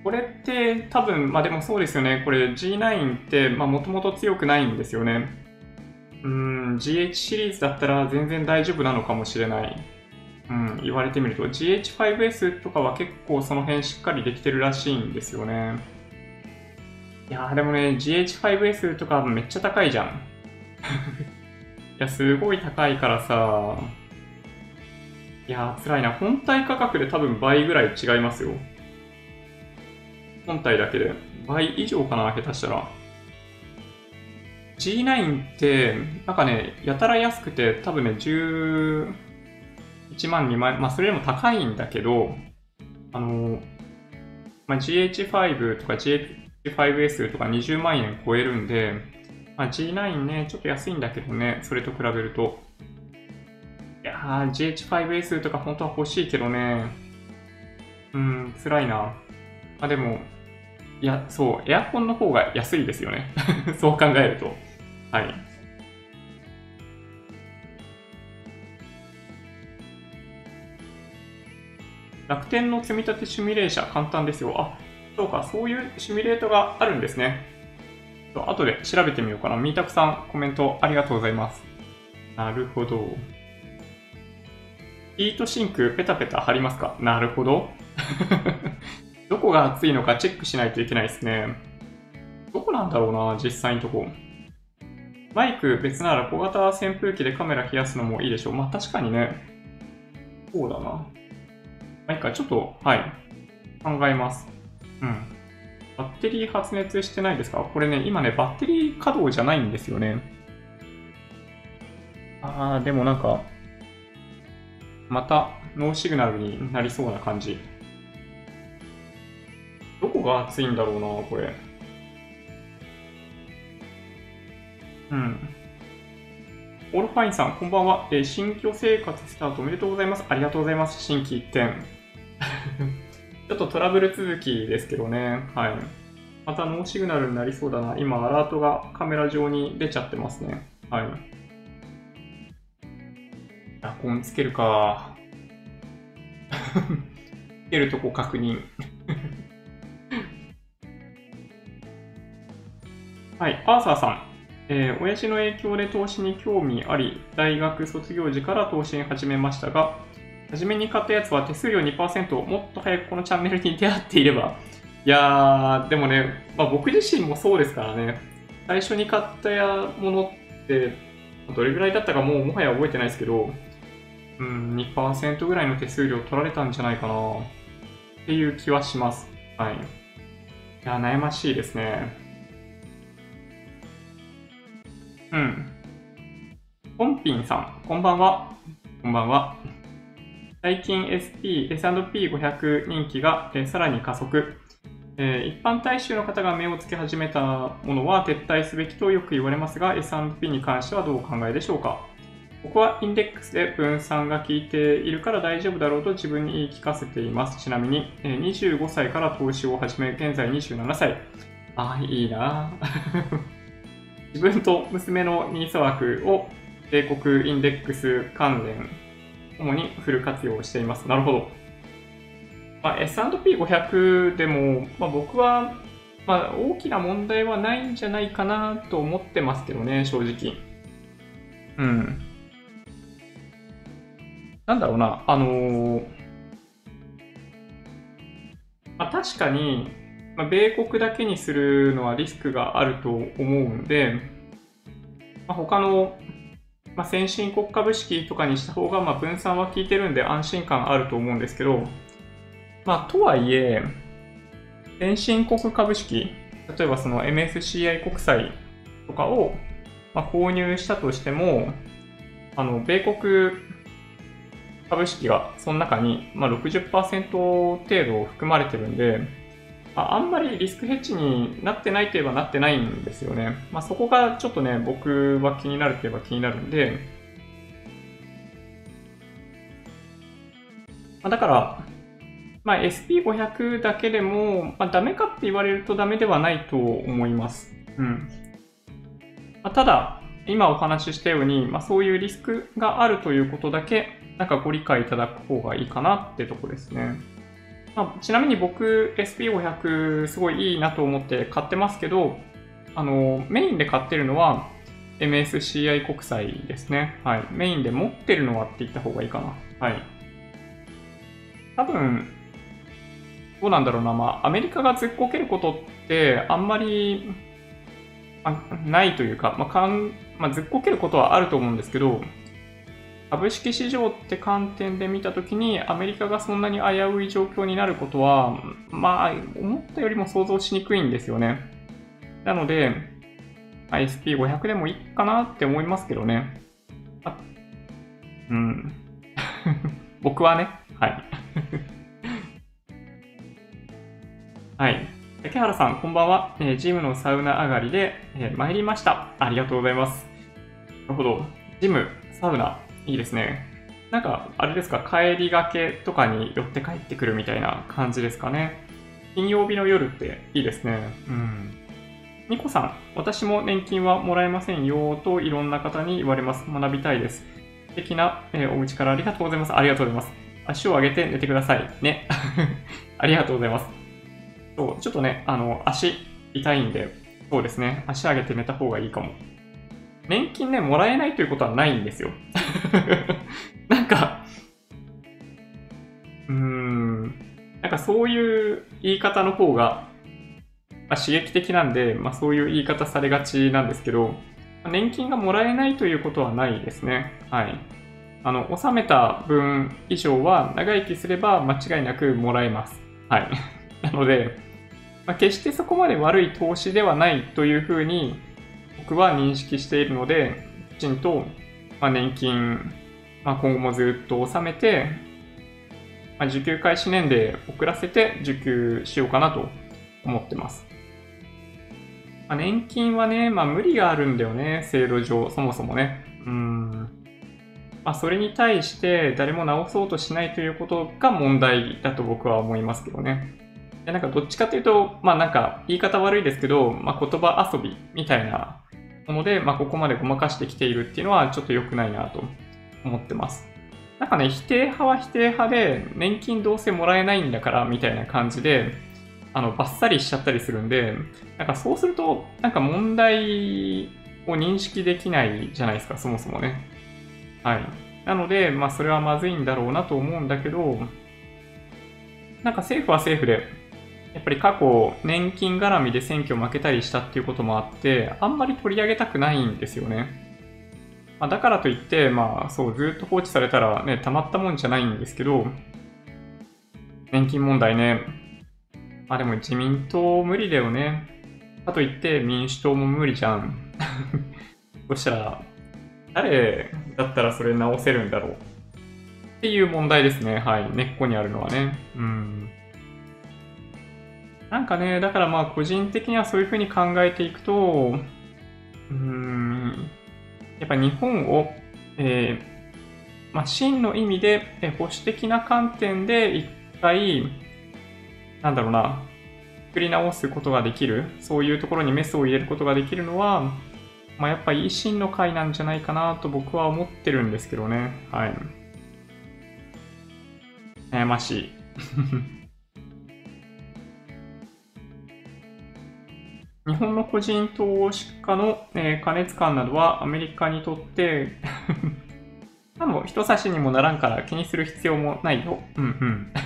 これって多分、まあでもそうですよね。これ G9 ってもともと強くないんですよね。うん、GH シリーズだったら全然大丈夫なのかもしれない。うん、言われてみると GH5S とかは結構その辺しっかりできてるらしいんですよね。いやーでもね、GH5S とかめっちゃ高いじゃん。いや、すごい高いからさ、いやー、辛いな。本体価格で多分倍ぐらい違いますよ。本体だけで。倍以上かな、下手したら。G9 って、なんかね、やたら安くて、多分ね、11万、2万、まあ、それよりも高いんだけど、あの、まあ、GH5 とか GH5S とか20万円超えるんで、まあ、G9 ね、ちょっと安いんだけどね、それと比べると。いやー、GH5S とか本当は欲しいけどね。うん、辛いな。あ、でも、いや、そう、エアコンの方が安いですよね。そう考えると。はい。楽天の積み立てシミュレーション簡単ですよ。あ、そうか、そういうシミュレートがあるんですね。後で調べてみようかな。みーたくさんコメントありがとうございます。なるほど。ヒートシンクペタペタ貼りますか？なるほど。どこが熱いのかチェックしないといけないですね。どこなんだろうな、実際のとこ。マイク別なら小型扇風機でカメラ冷やすのもいいでしょう。まあ確かにね。そうだな。まあいいか、ちょっと、はい。考えます。うん。バッテリー発熱してないですか？これね、今ね、バッテリー稼働じゃないんですよね。あー、でもなんか、また no signal になりそうな感じ。どこが熱いんだろうな、これ。うん。オールファインさん、こんばんは。えー、新居生活スタートおめでとうございます。ありがとうございます。心機一転。ちょっとトラブル続きですけどね。はい。また no signal になりそうだな。今、アラートがカメラ上に出ちゃってますね。はい。エアコンつけるか。つけるとこ確認 はい、アーサーさん。えー、親父の影響で投資に興味あり、大学卒業時から投資に始めましたが、初めに買ったやつは手数料2%、もっと早くこのチャンネルに出会っていれば、いやー、でもね、まあ、僕自身もそうですからね、最初に買ったものって、どれぐらいだったかもうもはや覚えてないですけど、うん、2%ぐらいの手数料取られたんじゃないかなっていう気はします。はい。いや、悩ましいですね。うん。ポンピンさん、こんばんは。こんばんは。最近 SP、S&P500 人気が、え、さらに加速。えー、一般大衆の方が目をつけ始めたものは撤退すべきとよく言われますが、S&P に関してはどうお考えでしょうか？ここはインデックスで分散が効いているから大丈夫だろうと自分に言い聞かせています。ちなみに、25歳から投資を始め、現在27歳。ああ、いいな 自分と娘のニーサ枠を米国インデックス関連、主にフル活用しています。なるほど。まあ、S&P500 でも、まあ、僕は、まあ、大きな問題はないんじゃないかなと思ってますけどね、正直。うん。なんだろうな、あのー、まあ、確かに、まあ、米国だけにするのはリスクがあると思うんで、まあ、他の、まあ、先進国株式とかにした方が、まあ、分散は効いてるんで安心感あると思うんですけど、まあ、とはいえ、先進国株式、例えばその MSCI 国債とかを、まあ、購入したとしても、あの、米国株式がその中に、まあ、60%程度含まれてるんで、あんまりリスクヘッジになってないといえばなってないんですよね。まあ、そこがちょっとね、僕は気になるといえば気になるんで、まあ、だから、まあ、SP500 だけでも、まあ、ダメかって言われるとダメではないと思います。うん。まあ、ただ、今お話ししたように、まあ、そういうリスクがあるということだけ、なんかご理解いただく方がいいかなってとこですね。まあ、ちなみに僕、SP500 すごいいいなと思って買ってますけど、あの、メインで買ってるのは MSCI 国債ですね。はい。メインで持ってるのはって言った方がいいかな。はい。多分、どうなんだろうな、まあ、アメリカがずっこけることってあんまりないというか、まあまあ、ずっこけることはあると思うんですけど、株式市場って観点で見たときに、アメリカがそんなに危うい状況になることは、まあ、思ったよりも想像しにくいんですよね。なので、SP500 でもいいかなって思いますけどね。あうん。僕はね、はい。はい。竹原さん、こんばんは。えー、ジムのサウナ上がりで、えー、参りました。ありがとうございます。なるほど。ジム、サウナ、いいですね。なんか、あれですか、帰りがけとかに寄って帰ってくるみたいな感じですかね。金曜日の夜っていいですね。うん。ニコさん、私も年金はもらえませんよといろんな方に言われます。学びたいです。素敵な、えー、お家からありがとうございます。ありがとうございます。足を上げて寝てください。ね。ありがとうございます。そう、ちょっとね、あの、足痛いんで、そうですね、足上げて寝た方がいいかも。年金ね、もらえないということはないんですよ。なんか、うーん、なんかそういう言い方の方が、まあ、刺激的なんで、まあ、そういう言い方されがちなんですけど、年金がもらえないということはないですね。はい。あの、納めた分以上は長生きすれば間違いなくもらえます。はい。なので、まあ、決してそこまで悪い投資ではないというふうに僕は認識しているので、きちんと、ま、年金、まあ、今後もずっと納めて、まあ、受給開始年齢遅らせて受給しようかなと思ってます。まあ、年金はね、まあ、無理があるんだよね、制度上、そもそもね。うん。まあ、それに対して誰も直そうとしないということが問題だと僕は思いますけどね。でなんかどっちかというと、まあなんか言い方悪いですけど、まあ、言葉遊びみたいなもので、まあ、ここまでごまかしてきているっていうのはちょっと良くないなと思ってます。なんかね、否定派は否定派で、年金どうせもらえないんだからみたいな感じで、あの、バッサリしちゃったりするんで、なんかそうすると、なんか問題を認識できないじゃないですか、そもそもね。はい。なので、まあそれはまずいんだろうなと思うんだけど、なんか政府は政府で、やっぱり過去、年金絡みで選挙負けたりしたっていうこともあって、あんまり取り上げたくないんですよね。まあ、だからといって、まあそう、ずっと放置されたらね、たまったもんじゃないんですけど、年金問題ね。まあでも自民党無理だよね。かといって民主党も無理じゃん。そしたら、誰だったらそれ直せるんだろうっていう問題ですね。はい。根っこにあるのはね。うん。なんかね、だからまあ個人的にはそういうふうに考えていくと、うん、やっぱ日本を、えー、まあ、真の意味でえ保守的な観点で一回、なんだろうな、作り直すことができる、そういうところにメスを入れることができるのは、まあ、やっぱ維新の会なんじゃないかなと僕は思ってるんですけどね。はい。悩ましい。日本の個人投資家の、えー、加熱感などはアメリカにとって 多分人差しにもならんから気にする必要もないよ。うんうん。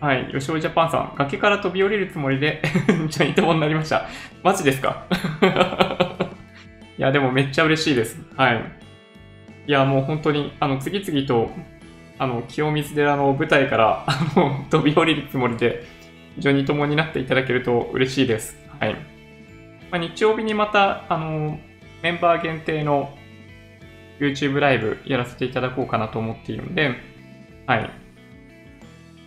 はい、吉尾ジャパンさん、崖から飛び降りるつもりでジョイントもになりました。マジですか？いや、でもめっちゃ嬉しいです。はい。いや、もう本当に、あの、次々と、あの、清水寺の舞台から、あの、飛び降りるつもりで、非常に共になっていただけると嬉しいです。はい。まあ、日曜日にまた、あの、メンバー限定の YouTube ライブやらせていただこうかなと思っているので、はい。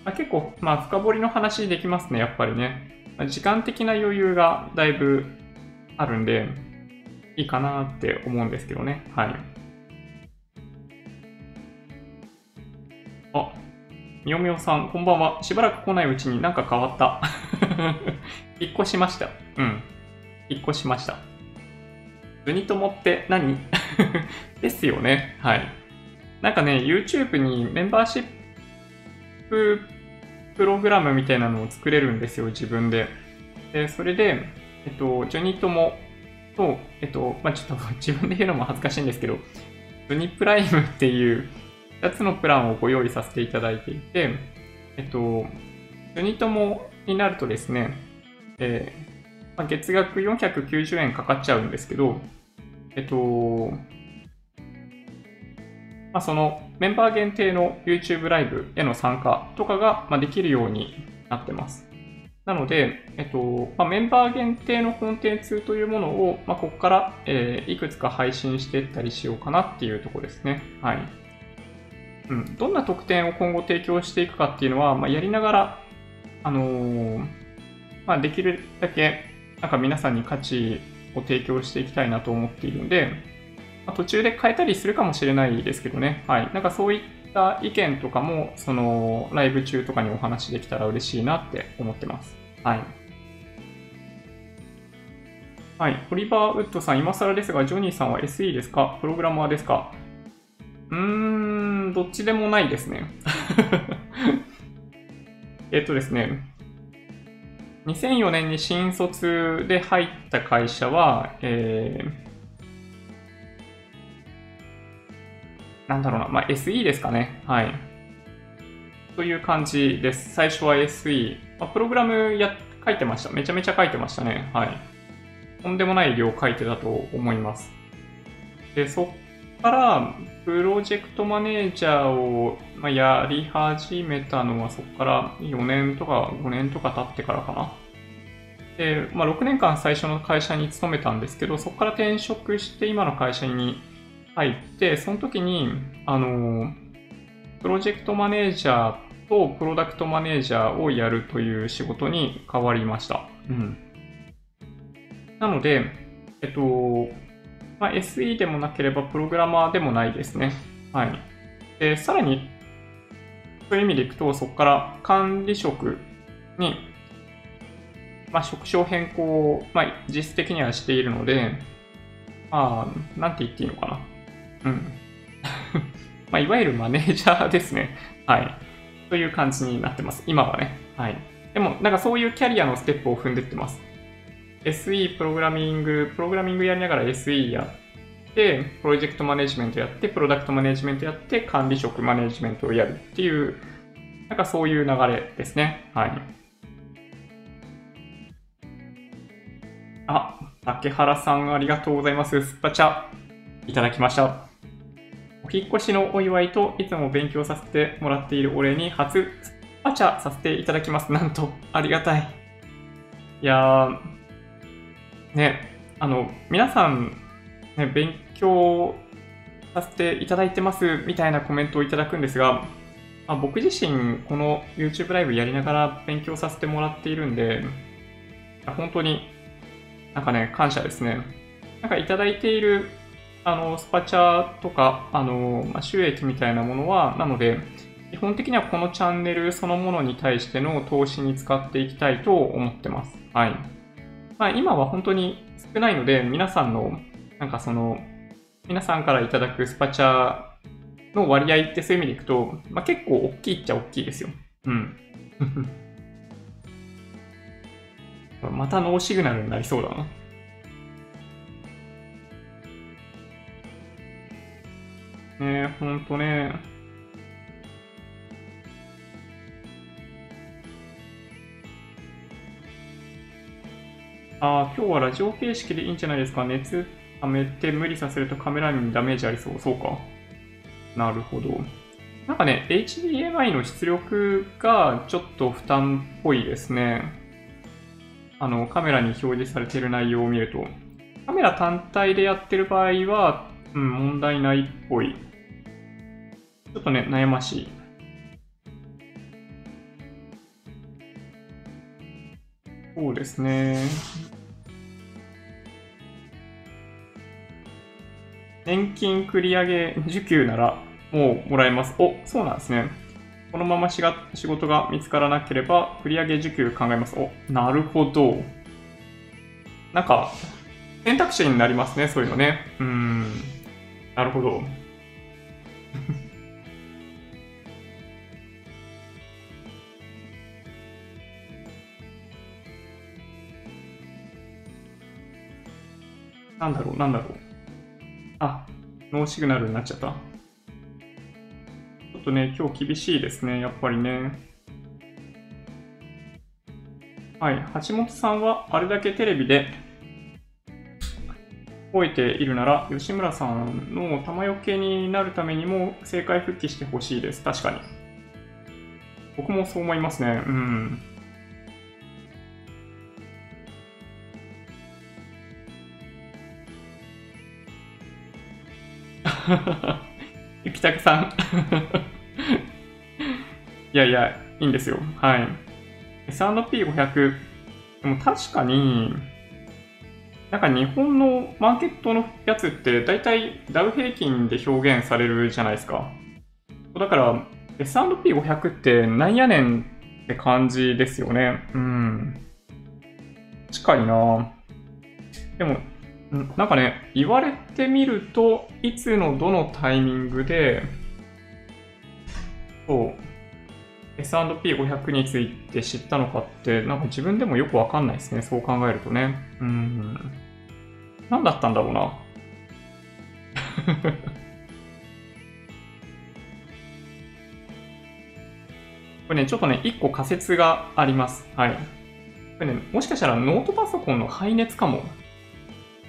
まあ、結構、まあ、深掘りの話できますね、やっぱりね。まあ、時間的な余裕がだいぶあるんで、いいかなって思うんですけどね。はい。あ、みよみよさん、こんばんは。しばらく来ないうちになんか変わった。引っ越しました。うん。引っ越しました。ユニトモって何？ですよね。はい。なんかね、YouTube にメンバーシッププログラムみたいなのを作れるんですよ、自分で。で、それで、えっと、ジョニトモと、えっと、まあ、ちょっと自分で言うのも恥ずかしいんですけど、ジョニプライムっていう2つのプランをご用意させていただいていて、えっと、ジョニトモになるとですね、えー、まあ、月額490円かかっちゃうんですけど、えっと、まあ、そのメンバー限定の YouTube ライブへの参加とかが、まできるようになってます。なので、えっとまあ、メンバー限定のコンテンツというものを、まあ、ここから、えー、いくつか配信していったりしようかなっていうところですね。はい。うん、どんな特典を今後提供していくかっていうのは、まあ、やりながら、あのー、まあ、できるだけなんか皆さんに価値を提供していきたいなと思っているので、まあ、途中で変えたりするかもしれないですけどね。はい。なんかそういった意見とかも、その、ライブ中とかにお話できたら嬉しいなって思ってます。はい。はい。オリバー・ウッドさん、今更ですが、ジョニーさんは SE ですか？プログラマーですか？うーん、どっちでもないですね。えっとですね、2004年に新卒で入った会社は、えー、なんだろうな、まあ、SE ですかね。はい。という感じです。最初は SE。まあ、プログラムや書いてました。めちゃめちゃ書いてましたね。はい。とんでもない量書いてたと思います。で、そっから、プロジェクトマネージャーをやり始めたのはそこから4年とか5年とか経ってからかな。で、まあ、6年間最初の会社に勤めたんですけど、そこから転職して今の会社に入って、その時に、あの、プロジェクトマネージャーとプロダクトマネージャーをやるという仕事に変わりました。うん。なので、えっと、まあ、SE でもなければプログラマーでもないですね。はい。で、さらに、そういう意味でいくと、そこから管理職に、まあ、職種を変更を、まあ、実質的にはしているので、まあ、なんて言っていいのかな。うん。まあ、いわゆるマネージャーですね。はい。という感じになってます。今はね。はい。でも、なんかそういうキャリアのステップを踏んでってます。SE プログラミング、プログラミングやりながら SE やって、プロジェクトマネジメントやって、プロダクトマネジメントやって、管理職マネジメントをやるっていう、なんかそういう流れですね。はい。あ、竹原さんありがとうございます。スパチャいただきました。お引越しのお祝いといつも勉強させてもらっているお礼に初スパチャさせていただきます。なんと、ありがたい。いやー、ね、あの、皆さん、ね、勉強させていただいてますみたいなコメントをいただくんですが、まあ、僕自身、この YouTube ライブやりながら勉強させてもらっているんで、本当になんかね、感謝ですね。なんかいただいているあの、スパチャとか、あの、まあ、収益みたいなものは、なので、基本的にはこのチャンネルそのものに対しての投資に使っていきたいと思ってます。はい。まあ、今は本当に少ないので、皆さんの、なんかその、皆さんからいただくスパチャの割合ってそういう意味でいくと、まあ、結構大きいっちゃ大きいですよ。うん。またノーシグナルになりそうだな。ねえほんとね。ああ、今日はラジオ形式でいいんじゃないですか。熱溜めて無理させるとカメラにダメージありそう。そうか。なるほど。なんかね、HDMI の出力がちょっと負担っぽいですね。あの、カメラに表示されている内容を見ると。カメラ単体でやってる場合は、うん、問題ないっぽい。ちょっとね、悩ましい。そうですね。年金繰り上げ受給ならもうもらえます。お、そうなんですね。このまましが仕事が見つからなければ繰り上げ受給考えます。お、なるほど。なんか、選択肢になりますね、そういうのね。うん。なるほど。なんだろう、なんだろう。あ、ノーシグナルになっちゃった？ちょっとね、今日厳しいですね、やっぱりね。はい、橋本さんはあれだけテレビで吠えているなら、吉村さんの玉よけになるためにも政界復帰してほしいです。確かに。僕もそう思いますね。うん。ゆきたくさん いやいや、いいんですよ。はい。S&P500。でも確かに、なんか日本のマーケットのやつって大体ダウ平均で表現されるじゃないですか。だから S&P500 ってなんやねんって感じですよね。うん。近いなでもなんかね、言われてみると、いつのどのタイミングで、そう、S&P500 について知ったのかって、なんか自分でもよくわかんないですね。そう考えるとね。うん。何だったんだろうな。これね、ちょっとね、一個仮説があります。はい。これね、もしかしたらノートパソコンの排熱かも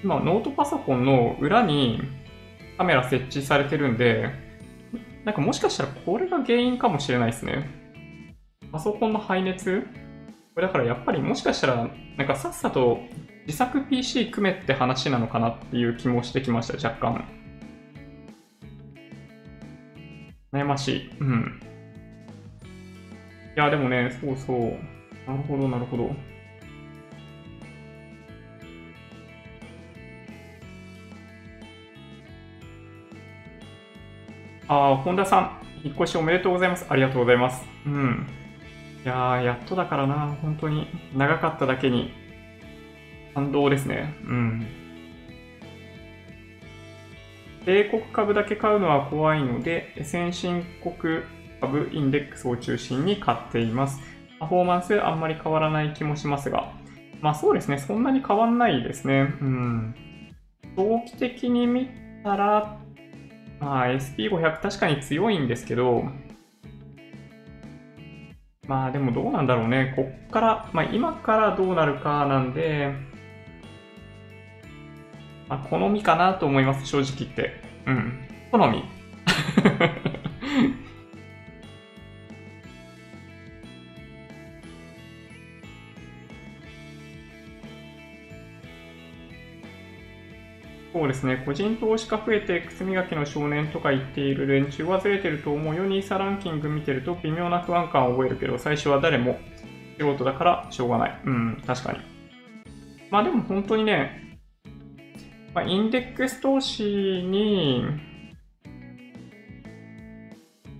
今、ノートパソコンの裏にカメラ設置されてるんで、なんかもしかしたらこれが原因かもしれないですね。パソコンの排熱？これだからやっぱりもしかしたら、なんかさっさと自作 PC 組めって話なのかなっていう気もしてきました、若干。悩ましい。うん。いや、でもね、そうそう。なるほど、なるほど。ああ、本田さん、引っ越しおめでとうございます。ありがとうございます。うん。いやー、やっとだからな、本当に。長かっただけに、感動ですね。うん。米国株だけ買うのは怖いので、先進国株インデックスを中心に買っています。パフォーマンスあんまり変わらない気もしますが、まあそうですね、そんなに変わんないですね。うん。長期的に見たら、まあ SP500 確かに強いんですけど、まあでもどうなんだろうね。こっから、まあ今からどうなるかなんで、まあ好みかなと思います、正直言って。うん。好み。そうですね、個人投資家増えて靴磨きの少年とか言っている連中はずれてると思うよ。ニーサランキング見てると微妙な不安感を覚えるけど、最初は誰も仕事だからしょうがない。うん、確かに。まあでも本当にね、まあ、インデックス投資に、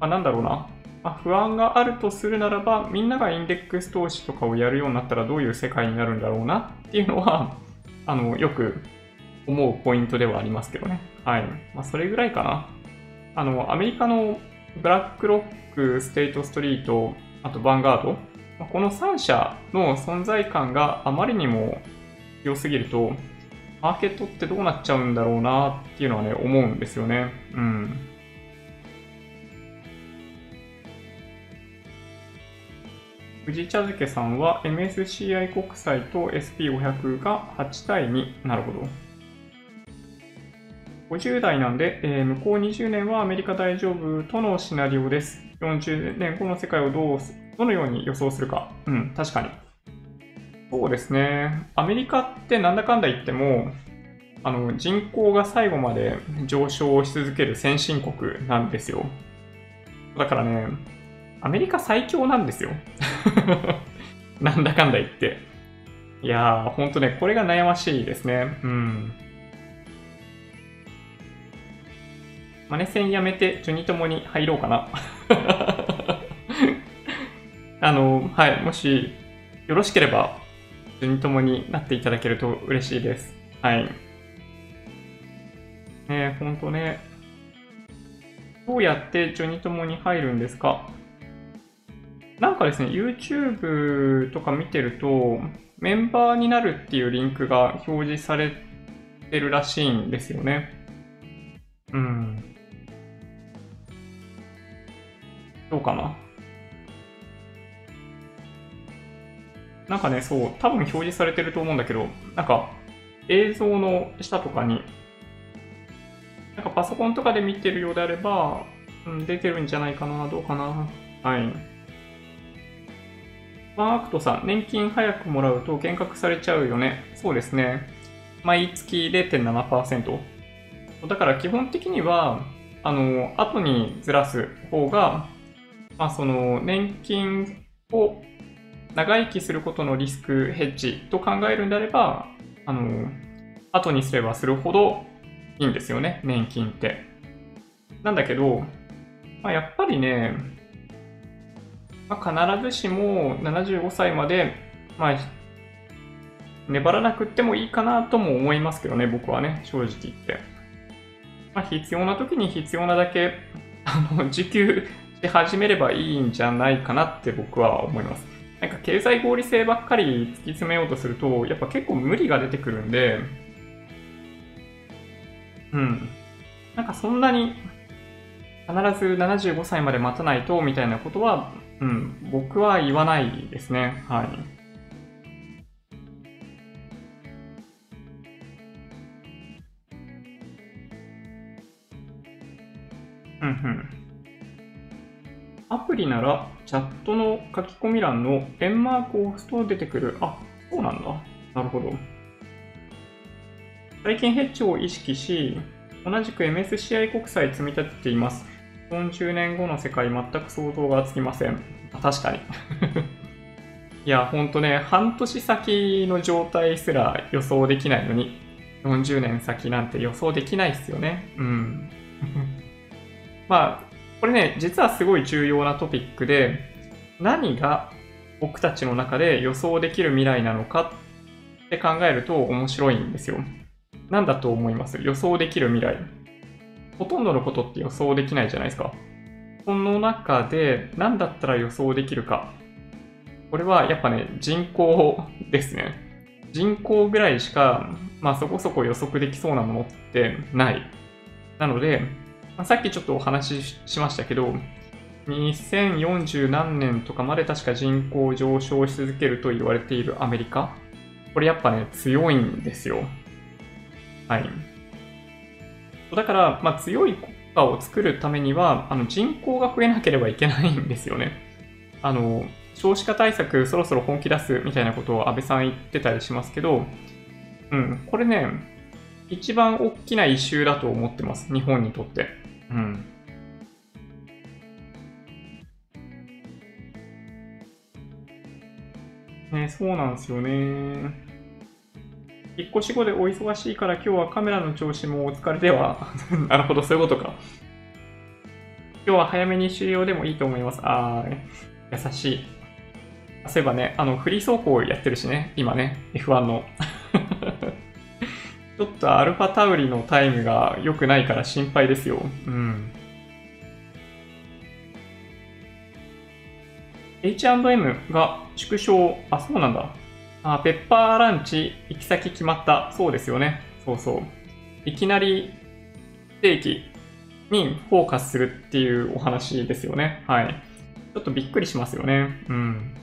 まあ、なんだろうな、まあ、不安があるとするならば、みんながインデックス投資とかをやるようになったらどういう世界になるんだろうなっていうのは、あの、よく思うポイントではありますけどね。はい。まあ、それぐらいかな。あの、アメリカのブラックロック、ステートストリート、あとヴァンガード、この3社の存在感があまりにも良すぎると、マーケットってどうなっちゃうんだろうなっていうのはね、思うんですよね。うん。藤井茶漬さんは MSCI 国債と SP500 が8対2。なるほど。50代なんで、えー、向こう20年はアメリカ大丈夫とのシナリオです。40年後の世界をどう、どのように予想するか。うん、確かに。そうですね。アメリカってなんだかんだ言っても、あの、人口が最後まで上昇し続ける先進国なんですよ。だからね、アメリカ最強なんですよ。なんだかんだ言って。いやー、ほんとね、これが悩ましいですね。うん。マネ戦やめて、ジョニトモに入ろうかな。あの、はい、もし、よろしければ、ジョニトモになっていただけると嬉しいです。はい。ねほんとね。どうやってジョニトモに入るんですか？なんかですね、YouTube とか見てると、メンバーになるっていうリンクが表示されてるらしいんですよね。うん。どうかななんかね、そう、多分表示されてると思うんだけど、なんか映像の下とかに、なんかパソコンとかで見てるようであれば、うん、出てるんじゃないかな、どうかな。はい。ワンアクトさん、年金早くもらうと減額されちゃうよね。そうですね。毎月0.7%。だから基本的には、あの、後にずらす方が、まあ、その、年金を長生きすることのリスクヘッジと考えるんであれば、あの、後にすればするほどいいんですよね、年金って。なんだけど、まあ、やっぱりね、まあ、必ずしも75歳まで、まあ、粘らなくってもいいかなとも思いますけどね、僕はね、正直言って。まあ、必要な時に必要なだけ、あの、受給し始めればいいんじゃないかなって僕は思います。なんか経済合理性ばっかり突き詰めようとすると、やっぱ結構無理が出てくるんで、うん。なんかそんなに必ず75歳まで待たないとみたいなことはうん、僕は言わないですね。はい。うんうん。アプリならチャットの書き込み欄の円マークを押すと出てくる。あ、そうなんだ。なるほど。最近ヘッジを意識し、同じく MSCI 国債積み立てています。40年後の世界全く想像がつきません。確かに。いや、ほんとね、半年先の状態すら予想できないのに、40年先なんて予想できないっすよね。うん。まあ、これね、実はすごい重要なトピックで、何が僕たちの中で予想できる未来なのかって考えると面白いんですよ。なんだと思います？予想できる未来。ほとんどのことって予想できないじゃないですか。この中で何だったら予想できるか。これはやっぱね、人口ですね。人口ぐらいしか、まあそこそこ予測できそうなものってない。なので、まあ、さっきちょっとお話ししましたけど、2040何年とかまで確か人口上昇し続けると言われているアメリカ。これやっぱね、強いんですよ。はい。だから、まあ、強い国家を作るためには、あの人口が増えなければいけないんですよね。あの、少子化対策そろそろ本気出すみたいなことを安倍さん言ってたりしますけど、うん、これね、一番大きなイシューだと思ってます。日本にとって。うん。ね、そうなんですよね。引っ越し後でお忙しいから今日はカメラの調子もお疲れでは。なるほど、そういうことか。今日は早めに終了でもいいと思います。あー、優しい。そういえばね、あの、フリー走行やってるしね、今ね、F1 の。ちょっとアルファタウリのタイムが良くないから心配ですよ。うん。H&M が縮小、あ、そうなんだ。あ、ペッパーランチ行き先決まった。そうですよね。そうそう。いきなり定期にフォーカスするっていうお話ですよね。はい。ちょっとびっくりしますよね。うん。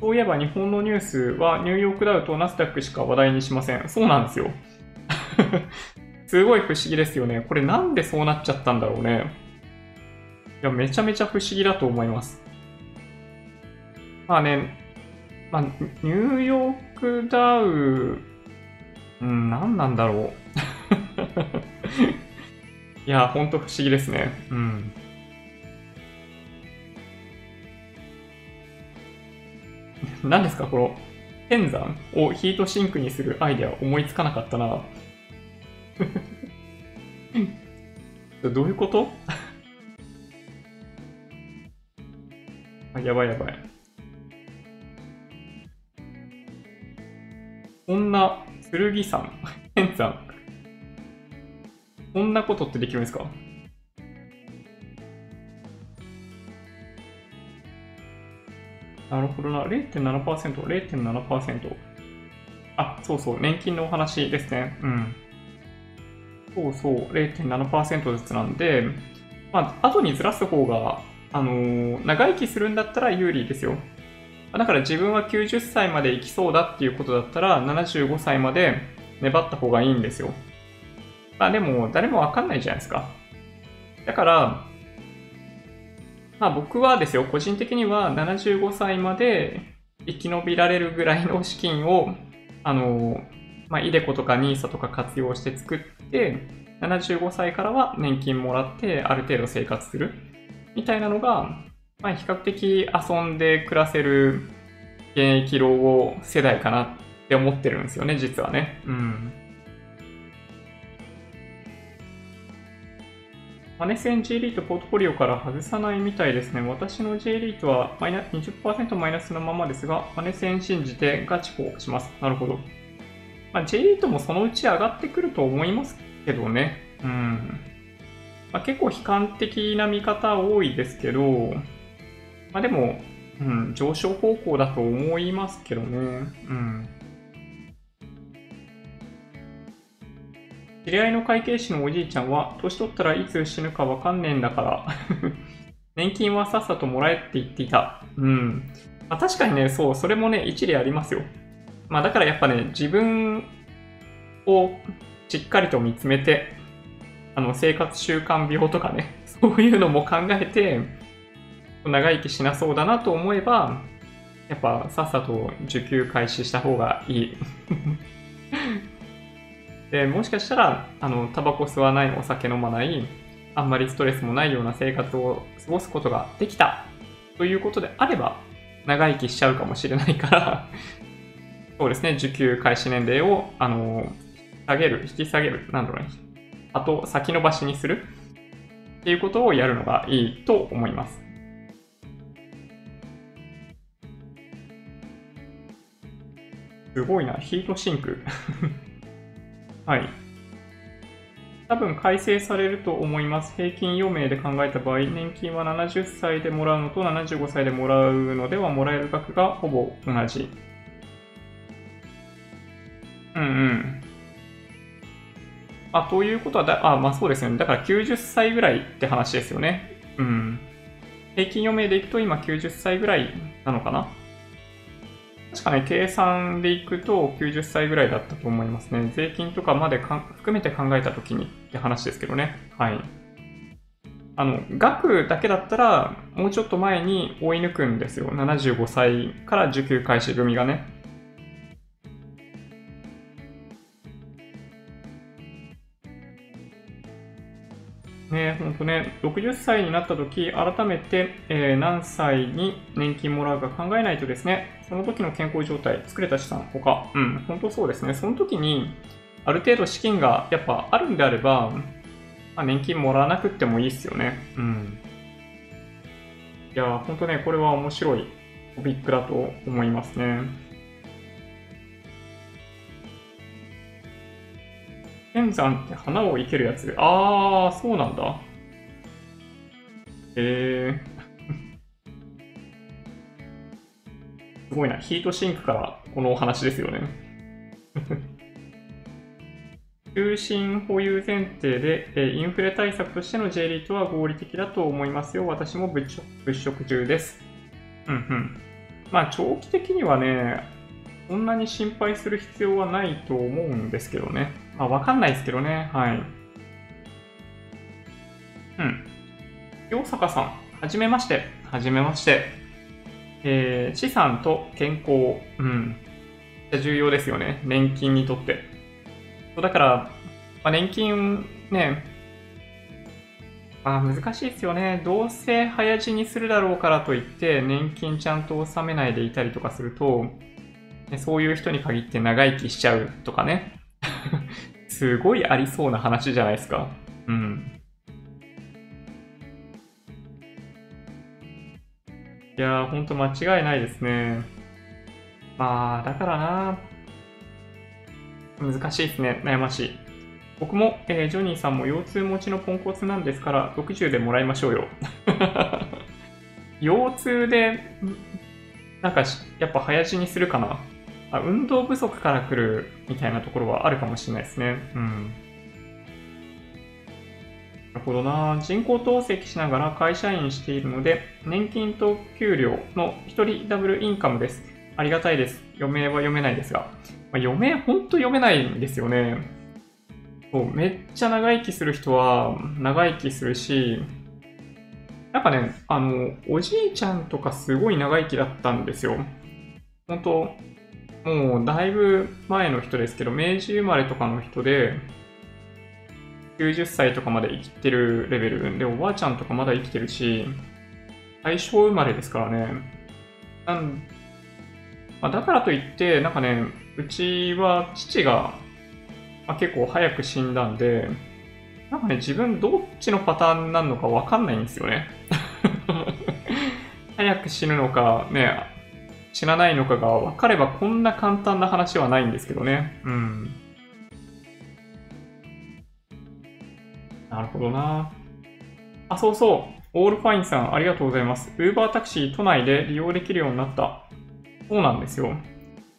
そういえば日本のニュースはニューヨークダウとナスダックしか話題にしません。そうなんですよ。すごい不思議ですよね。これなんでそうなっちゃったんだろうね。いや、めちゃめちゃ不思議だと思います。まあね、まあ、ニューヨークダウうん、何なんだろう。いや、ほんと不思議ですね。うん。何ですかこの、天山をヒートシンクにするアイデア思いつかなかったな。どういうこと？あやばいやばい。こんな、剣山、天山。こんなことってできるんですか？なるほどな。0.7%、0.7%。あ、そうそう。年金のお話ですね。うん。そうそう。0.7%ずつなんで、まあ、後にずらす方が、あのー、長生きするんだったら有利ですよ。だから自分は90歳まで生きそうだっていうことだったら、75歳まで粘った方がいいんですよ。まあでも、誰もわかんないじゃないですか。だから、まあ僕はですよ、個人的には75歳まで生き延びられるぐらいの資金を、あの、まあ、イデコとか NISA とか活用して作って、75歳からは年金もらってある程度生活するみたいなのが、まあ、比較的遊んで暮らせる現役老後世代かなって思ってるんですよね、実はね。うん。マネセン J リートポートフォリオから外さないみたいですね。私の J リートはマイナ20%マイナスのままですが、マネセン信じてガチポします。なるほど。まあ、J リートもそのうち上がってくると思いますけどね。うん。まあ、結構悲観的な見方多いですけど、まあでも、うん、上昇方向だと思いますけどね。うん。知り合いの会計士のおじいちゃんは、年取ったらいつ死ぬかわかんねえんだから 年金はさっさともらえって言っていた。うん。まあ、確かにね、そう、それもね、一理ありますよ。まあだからやっぱね、自分をしっかりと見つめて、あの、生活習慣病とかね、そういうのも考えて、長生きしなそうだなと思えば、やっぱさっさと受給開始した方がいい。で、もしかしたら、あの、タバコ吸わない、お酒飲まない、あんまりストレスもないような生活を過ごすことができたということであれば、長生きしちゃうかもしれないから そうですね、受給開始年齢を、あの、下げる、引き下げる、なんだろうね、あと先延ばしにするっていうことをやるのがいいと思います。すごいな、ヒートシンク。はい。多分改正されると思います。平均余命で考えた場合、年金は70歳でもらうのと75歳でもらうのではもらえる額がほぼ同じ。うんうん。あ、ということはだ、あ、まあそうですよね。だから90歳ぐらいって話ですよね。うん。平均余命でいくと今90歳ぐらいなのかな確かね、計算でいくと90歳ぐらいだったと思いますね。税金とかまで含めて考えたときにって話ですけどね。はい。あの、額だけだったら、もうちょっと前に追い抜くんですよ。75歳から受給開始組がね。ね、ほんとね、60歳になった時、改めて、えー、何歳に年金もらうか考えないとですね、その時の健康状態、作れた資産、他、うん、本当そうですね。その時に、ある程度資金がやっぱあるんであれば、まあ、年金もらわなくってもいいっすよね。うん。いや、ほんとね、これは面白いトピックだと思いますね。天山って花を生けるやつ。あー、そうなんだ。えー。すごいな。ヒートシンクからこのお話ですよね。中心保有前提で、えインフレ対策としての J リートは合理的だと思いますよ。私も物色中です。うんうん。まあ、長期的にはね、そんなに心配する必要はないと思うんですけどね。まあ、わかんないですけどね。はい。うん。洋坂さん、はじめまして。はじめまして。えー、資産と健康。うん。重要ですよね。年金にとって。だから、まあ、年金ね、まあ難しいですよね。どうせ早死にするだろうからといって、年金ちゃんと納めないでいたりとかすると、そういう人に限って長生きしちゃうとかね。すごいありそうな話じゃないですか。うん。いやー、ほんと間違いないですね。まあ、だからな。難しいですね。悩ましい。僕も、えー、ジョニーさんも腰痛持ちのポンコツなんですから、60でもらいましょうよ。腰痛で、なんか、やっぱ早死にするかな。あ運動不足から来るみたいなところはあるかもしれないですね。うん。なるほどな。人工透析しながら会社員しているので、年金と給料の一人ダブルインカムです。ありがたいです。余命は読めないですが。まあ、余命ほんと読めないんですよね。そうめっちゃ長生きする人は長生きするし、やっぱね、あの、おじいちゃんとかすごい長生きだったんですよ。本当もうだいぶ前の人ですけど、明治生まれとかの人で、90歳とかまで生きてるレベルで、おばあちゃんとかまだ生きてるし、大正生まれですからね。なんまあ、だからといって、なんかね、うちは父が、まあ、結構早く死んだんで、なんかね、自分どっちのパターンなのかわかんないんですよね。早く死ぬのか、ね、知らないのかが分かればこんな簡単な話はないんですけどね。うん。なるほどな。あ、そうそう。オールファインさん、ありがとうございます。ウーバータクシー都内で利用できるようになった。そうなんですよ。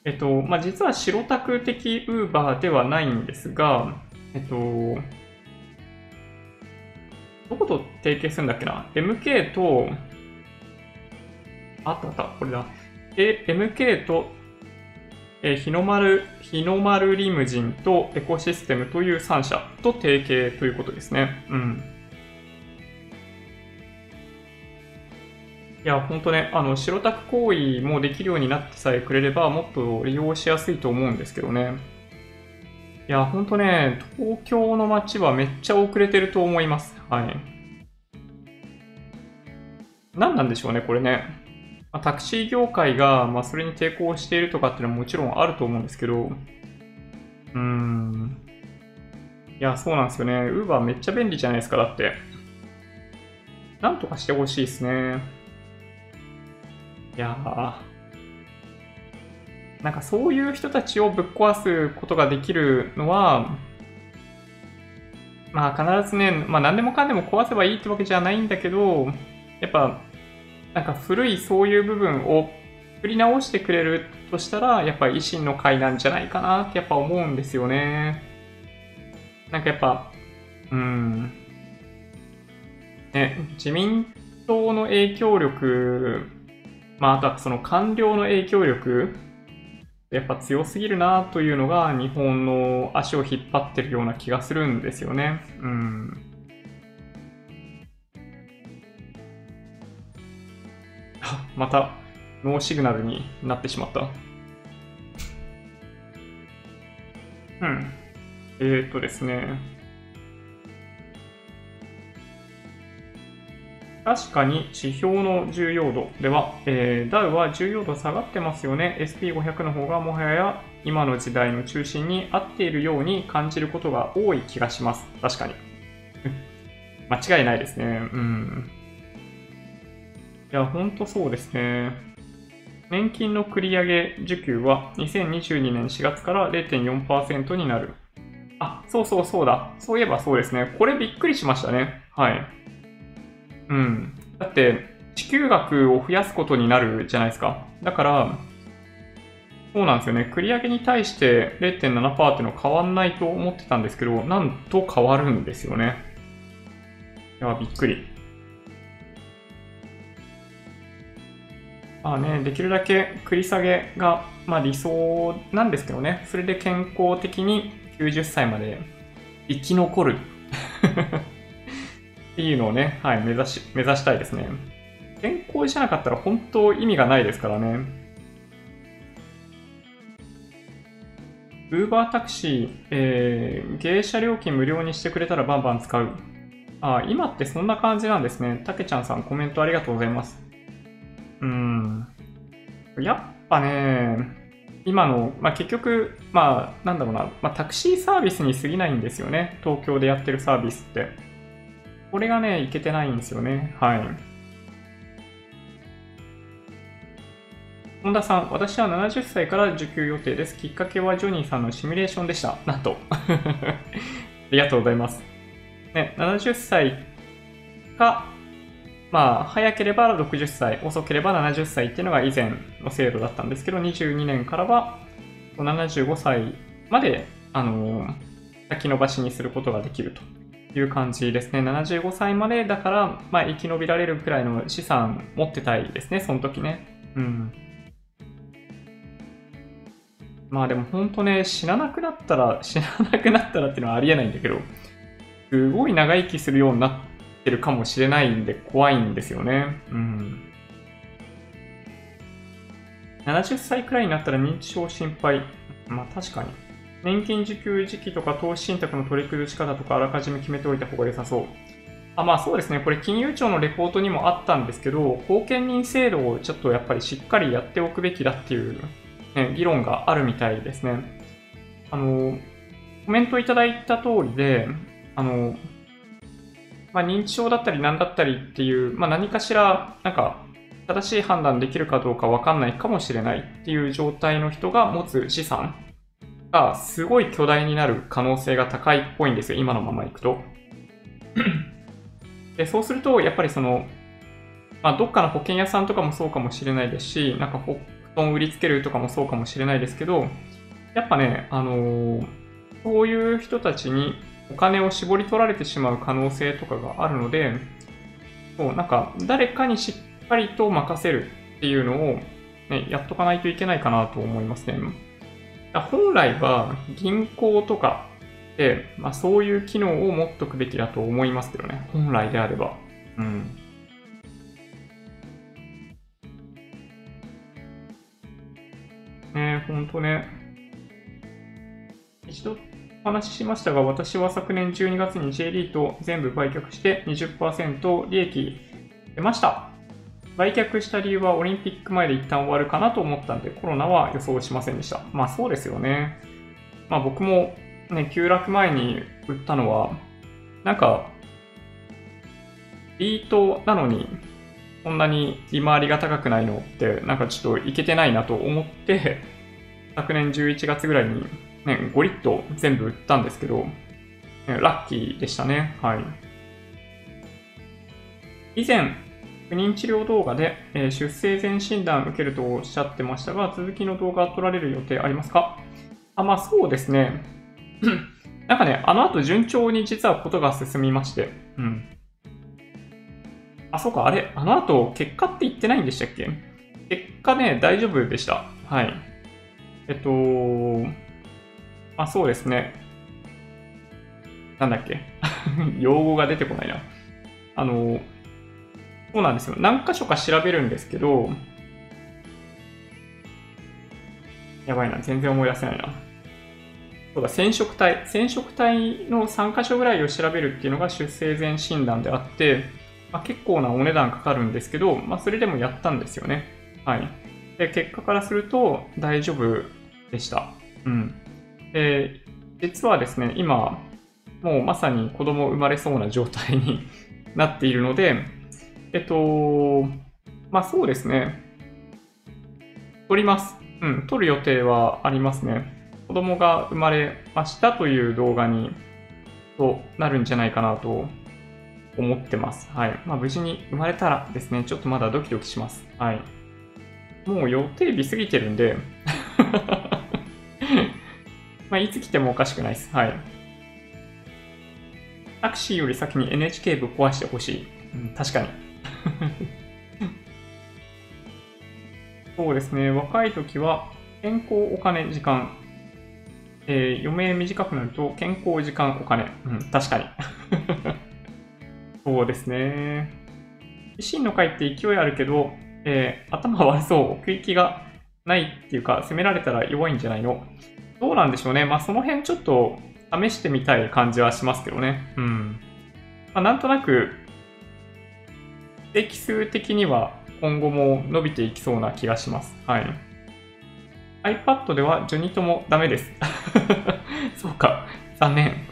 えっと、まあ、実は白タク的ウーバーではないんですが、えっと、どこと提携するんだっけな ?MK と、あったあった、これだ。MK と、えー、日の丸、日の丸リムジンとエコシステムという3社と提携ということですね。うん。いや、ほんとね、あの、白タク行為もできるようになってさえくれれば、もっと利用しやすいと思うんですけどね。いや、ほんとね、東京の街はめっちゃ遅れてると思います。はい。何なんでしょうね、これね。まあ、タクシー業界が、まあ、それに抵抗しているとかっていうのはもちろんあると思うんですけど、うん。いや、そうなんですよね。ウーバーめっちゃ便利じゃないですか、だって。なんとかしてほしいですね。いやー。なんかそういう人たちをぶっ壊すことができるのは、まあ必ずね、まあ何でもかんでも壊せばいいってわけじゃないんだけど、やっぱなんか古いそういう部分を振り直してくれるとしたら、やっぱり維新の会なんじゃないかなってやっぱ思うんですよね。なんかやっぱ、うん。ね、自民党の影響力、まあ、あとはその官僚の影響力、やっぱ強すぎるなというのが日本の足を引っ張ってるような気がするんですよね。うん。またノーシグナルになってしまった。うん。えー、っとですね。確かに指標の重要度では、えー、ダウは重要度下がってますよね。SP500 の方がもはや今の時代の中心に合っているように感じることが多い気がします。確かに。間違いないですね。うん。や、ほんとそうですね。年金の繰り上げ受給は2022年4月から0.4%になる。あ、そうそうそうだ。そういえばそうですね。これびっくりしましたね。はい。うん。だって、支給額を増やすことになるじゃないですか。だから、そうなんですよね。繰り上げに対して0.7%っていうのは変わんないと思ってたんですけど、なんと変わるんですよね。いや、びっくり。まあね、できるだけ繰り下げが、まあ、理想なんですけどね、それで健康的に90歳まで生き残る っていうのをね、はい、目指し、目指したいですね。健康じゃなかったら本当意味がないですからね。ウーバータクシー、えー、芸者料金無料にしてくれたらバンバン使う。あ、今ってそんな感じなんですね。たけちゃんさんコメントありがとうございます。うん。やっぱね、今の、まあ、結局、まあ、なんだろうな、まあ、タクシーサービスに過ぎないんですよね。東京でやってるサービスって。これがね、いけてないんですよね。はい。本田さん、私は70歳から受給予定です。きっかけはジョニーさんのシミュレーションでした。なんと。ありがとうございます。ね、70歳か、まあ、早ければ60歳、遅ければ70歳っていうのが以前の制度だったんですけど、22年からは75歳まで、あの、先延ばしにすることができるという感じですね。75歳までだから、まあ、生き延びられるくらいの資産持ってたいですね、その時ね。うん。まあでも本当ね、死ななくなったら、死ななくなったらっていうのはありえないんだけど、すごい長生きするようになっててるかもしれないんで怖いんですよね。うん。70歳くらいになったら認知症心配。まあ確かに。年金受給時期とか投資信託の取り崩し方とかあらかじめ決めておいた方が良さそう。あまあそうですね。これ金融庁のレポートにもあったんですけど、後見人制度をちょっとやっぱりしっかりやっておくべきだっていうね、議論があるみたいですね。あの、コメントいただいた通りで、あの、まあ、認知症だったり何だったりっていう、まあ、何かしら、なんか、正しい判断できるかどうかわかんないかもしれないっていう状態の人が持つ資産がすごい巨大になる可能性が高いっぽいんですよ、今のままいくと。でそうすると、やっぱりその、まあ、どっかの保険屋さんとかもそうかもしれないですし、なんか布団売りつけるとかもそうかもしれないですけど、やっぱね、あのー、そういう人たちにお金を絞り取られてしまう可能性とかがあるので、そうなんか誰かにしっかりと任せるっていうのを、ね、やっとかないといけないかなと思いますね。本来は銀行とかで、まあ、そういう機能を持っとくべきだと思いますけどね。本来であれば。うん。ねえ、ほんとね。一度話しましたが、私は昨年12月に J リート全部売却して20%利益出ました。売却した理由はオリンピック前で一旦終わるかなと思ったんで、コロナは予想しませんでした。まあそうですよね。まあ僕もね、急落前に売ったのは、なんか、リートなのにこんなに利回りが高くないのって、なんかちょっといけてないなと思って、昨年11月ぐらいにね、5リット全部売ったんですけど、ラッキーでしたね。はい。以前、不妊治療動画で、え出生前診断受けるとおっしゃってましたが、続きの動画撮られる予定ありますか？あ、まあそうですね。なんかね、あの後順調に実はことが進みまして、うん。あ、そうか、あれ、あの後、結果って言ってないんでしたっけ？結果ね、大丈夫でした。はい。えっと、あ、そうですね。なんだっけ 用語が出てこないな。あの、そうなんですよ。何箇所か調べるんですけど、やばいな、全然思い出せないな。そうだ、染色体。染色体の3箇所ぐらいを調べるっていうのが出生前診断であって、まあ、結構なお値段かかるんですけど、まあ、それでもやったんですよね。はい。で、結果からすると大丈夫でした。うん。で、実はですね、今、もうまさに子供生まれそうな状態に なっているので、えっと、まあそうですね。取ります。うん、取る予定はありますね。子供が生まれましたという動画に、となるんじゃないかなと思ってます。はい。まあ、無事に生まれたらですね、ちょっとまだドキドキします。はい。もう予定日過ぎてるんでまあ、いつ来てもおかしくないです。はい。タクシーより先に NHK ぶっ壊してほしい。うん、確かに。そうですね。若い時は、健康、お金、時間。えー、余命短くなると、健康、時間、お金。うん、確かに。そうですね。維新の会って勢いあるけど、えー、頭悪そう、奥行きがないっていうか、攻められたら弱いんじゃないの？どうなんでしょうね。まあ、その辺ちょっと試してみたい感じはしますけどね。うん。まあ、なんとなく、適数的には今後も伸びていきそうな気がします。はい。iPad ではジョニともダメです。そうか。残念。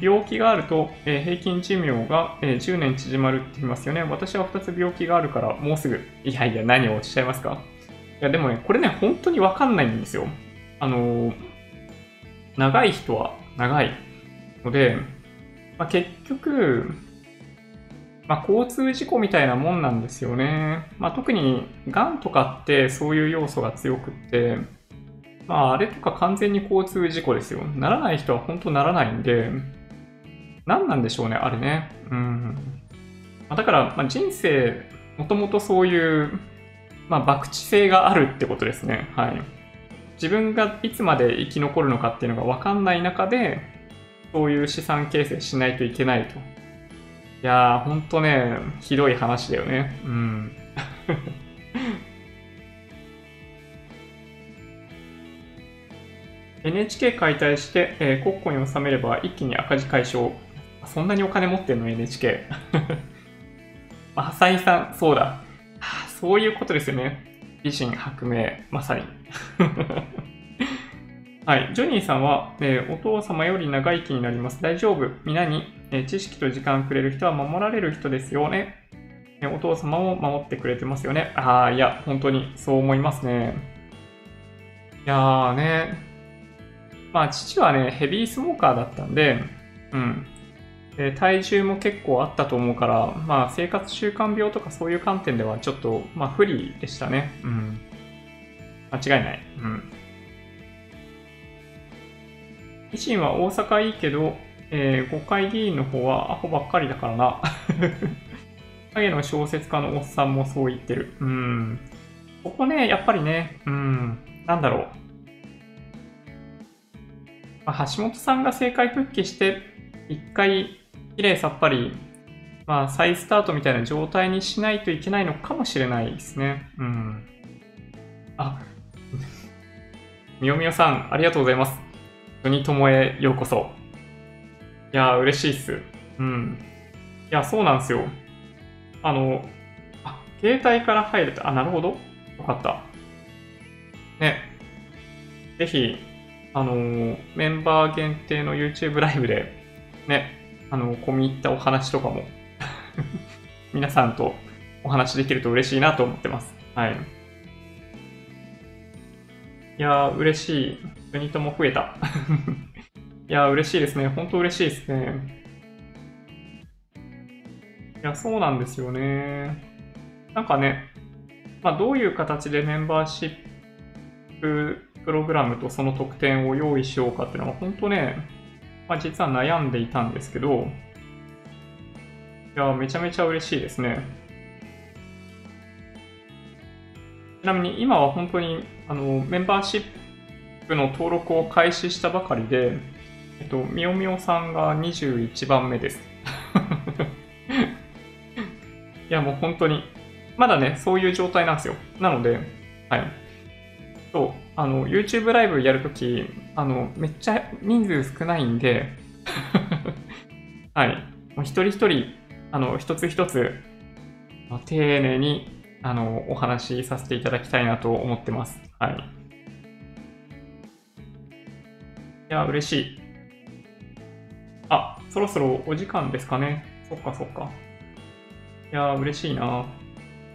病気があると、えー、平均寿命が、えー、10年縮まるって言いますよね。私は2つ病気があるから、もうすぐ。いやいや、何をおっしゃいますかいや、でもね、これね、本当にわかんないんですよ。あのー、長い人は長いので、まあ、結局、まあ、交通事故みたいなもんなんですよね。まあ、特に、癌とかってそういう要素が強くって、まあ、あれとか完全に交通事故ですよ。ならない人は本当ならないんで、何なんでしょうね、あれね。うん。まあ、だから、まあ、人生、もともとそういう、まあ、博打性があるってことですね。はい。自分がいつまで生き残るのかっていうのが分かんない中で、そういう資産形成しないといけないと。いやー、ほんとね、ひどい話だよね。うん。NHK 解体して、えー、国庫に納めれば一気に赤字解消。そんなにお金持ってんの ?NHK。まあ、浅井さん、そうだ。そういうことですよね。維新革命、まさに。はい。ジョニーさんは、えー、お父様より長生きになります。大丈夫。皆に、えー、知識と時間くれる人は守られる人ですよね。えー、お父様を守ってくれてますよね。ああ、いや、本当にそう思いますね。いやーね。まあ、父はね、ヘビースモーカーだったんで、うん。体重も結構あったと思うから、まあ、生活習慣病とかそういう観点ではちょっと、まあ、不利でしたね。うん。間違いない。うん。維新は大阪いいけど、えー、国会議員の方はアホばっかりだからな。影の小説家のおっさんもそう言ってる。うん。ここね、やっぱりね、うん、なんだろう。まあ、橋本さんが政界復帰して、一回、きれいさっぱり、まあ、再スタートみたいな状態にしないといけないのかもしれないですね。うん。あ、みよみよさん、ありがとうございます。国友へようこそ。いやー、嬉しいっす。うん。いや、そうなんですよ。あの、あ、携帯から入れた。あ、なるほど。よかった。ね。ぜひ、あのー、メンバー限定の YouTube ライブで、ね、あのー、込み入ったお話とかも 皆さんとお話できると嬉しいなと思ってます。はい。いやー、嬉しい。国とも増えた。いやー、嬉しいですね。本当嬉しいですね。いや、そうなんですよね。なんかね、まあ、どういう形でメンバーシッププログラムとその特典を用意しようかっていうのは本当ね、まあ、実は悩んでいたんですけど、いや、めちゃめちゃ嬉しいですね。ちなみに今は本当にあのメンバーシップの登録を開始したばかりで、えっと、みおみおさんが21番目です。いや、もう本当に、まだね、そういう状態なんですよ。なので、はい。そう、あの、YouTube ライブやるとき、あの、めっちゃ人数少ないんで はい。もう一人一人、あの、一つ一つ、丁寧にあの、お話しさせていただきたいなと思ってます。はい。いや、嬉しい。あ、そろそろお時間ですかね。そっかそっか。いや、嬉しいな。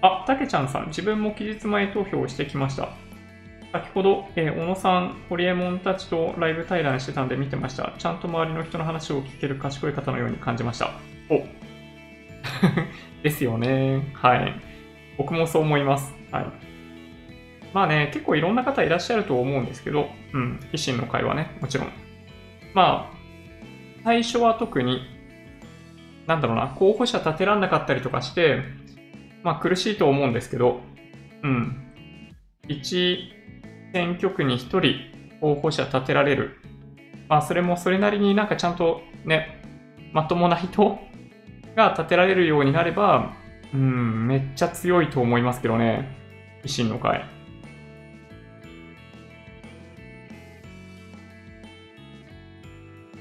あ、たけちゃんさん、自分も期日前投票をしてきました。先ほど、えー、小野さん、ホリエモンたちとライブ対談してたんで見てました。ちゃんと周りの人の話を聞ける賢い方のように感じました。お ですよね。はい。僕もそう思います。はい。まあね、結構いろんな方いらっしゃると思うんですけど、うん、維新の会はね、もちろん。まあ、最初は特に、なんだろうな、候補者立てらんなかったりとかして、まあ苦しいと思うんですけど、うん。1選挙区に1人候補者立てられる。まあそれもそれなりになんかちゃんとね、まともな人が立てられるようになれば、うん、めっちゃ強いと思いますけどね。維新の会。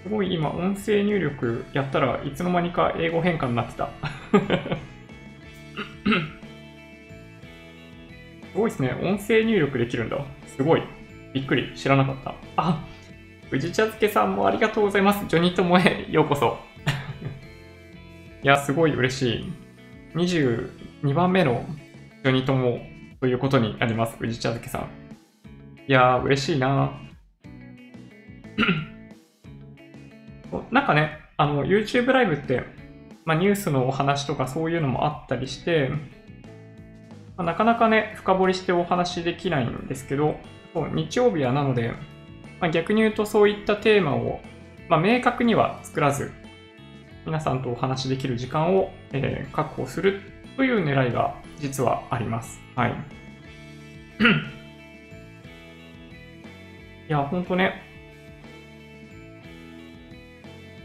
すごい今、音声入力やったらいつの間にか英語変換になってた。すごいですね。音声入力できるんだ。すごい。びっくり。知らなかった。あ、宇治茶漬けさんもありがとうございます。ジョニーともへようこそ。いや、すごい嬉しい。22番目のジョニーともということになります。宇治茶漬けさん。いやー、嬉しいな なんかね、あの、YouTube ライブって、まあ、ニュースのお話とかそういうのもあったりして、まあ、なかなかね、深掘りしてお話できないんですけど、日曜日はなので、まあ、逆に言うとそういったテーマを、まあ、明確には作らず、皆さんとお話しできる時間を、えー、確保するという狙いが実はあります。はい。いや、ほんとね、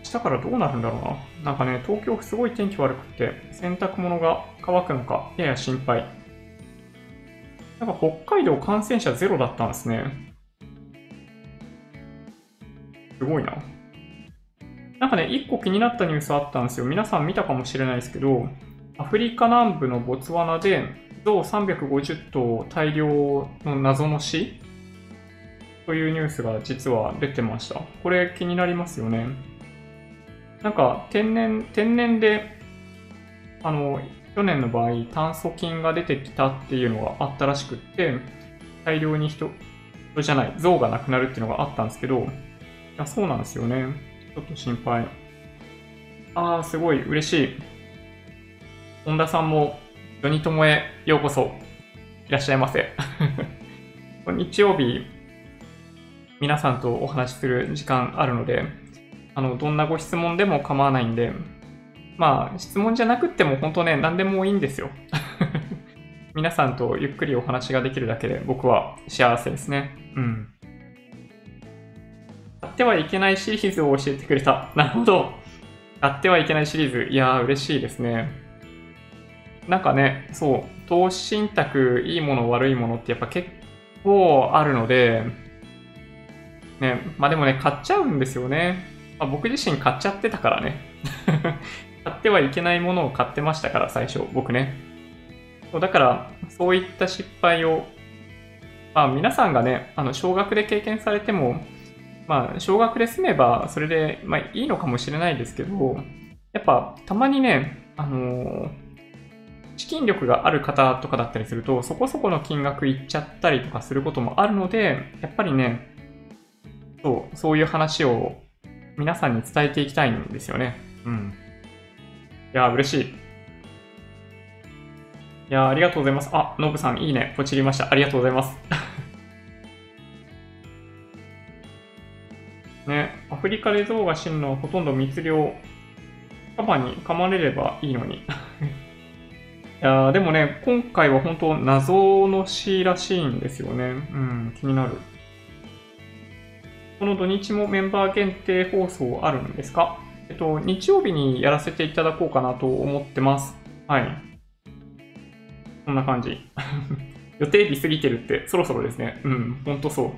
明日からどうなるんだろうな。なんかね、東京すごい天気悪くて、洗濯物が乾くのか、やや心配。なんか北海道感染者ゼロだったんですね。すごいな。なんかね、一個気になったニュースあったんですよ。皆さん見たかもしれないですけど、アフリカ南部のボツワナで、象350頭大量の謎の死？というニュースが実は出てました。これ気になりますよね。なんか天然、天然で、あの、去年の場合、炭素菌が出てきたっていうのがあったらしくって、大量に人、人じゃない、象がなくなるっていうのがあったんですけど、いやそうなんですよね。ちょっと心配。ああ、すごい嬉しい。本田さんも、ジョニトモへようこそ。いらっしゃいませ。日曜日、皆さんとお話しする時間あるので、あの、どんなご質問でも構わないんで、まあ、質問じゃなくっても本当ね、何でもいいんですよ。皆さんとゆっくりお話ができるだけで僕は幸せですね。うん。ってはいけないシリーズを教えてくれた。なるほど。やってはいけないシリーズ。いやー、嬉しいですね。なんかね、そう、投資信託、いいもの、悪いものってやっぱ結構あるので、ね、まあでもね、買っちゃうんですよね。まあ、僕自身買っちゃってたからね。買ってはいけないものを買ってましたから、最初、僕ね。そうだから、そういった失敗を、まあ皆さんがね、あの、少額で経験されても、まあ、少額で済めば、それで、まあいいのかもしれないですけど、やっぱ、たまにね、あの、資金力がある方とかだったりすると、そこそこの金額いっちゃったりとかすることもあるので、やっぱりね、そう、そういう話を皆さんに伝えていきたいんですよね。うん。いや、嬉しい。いや、ありがとうございます。あ、ノブさん、いいね。ポチりました。ありがとうございます。ね、アフリカで象が死ぬのはほとんど密漁。カバに噛まれればいいのに。いやでもね、今回は本当謎の死らしいんですよね。うん、気になる。この土日もメンバー限定放送あるんですか？えっと、日曜日にやらせていただこうかなと思ってます。はい。こんな感じ。予定日過ぎてるってそろそろですね。うん、ほんとそう。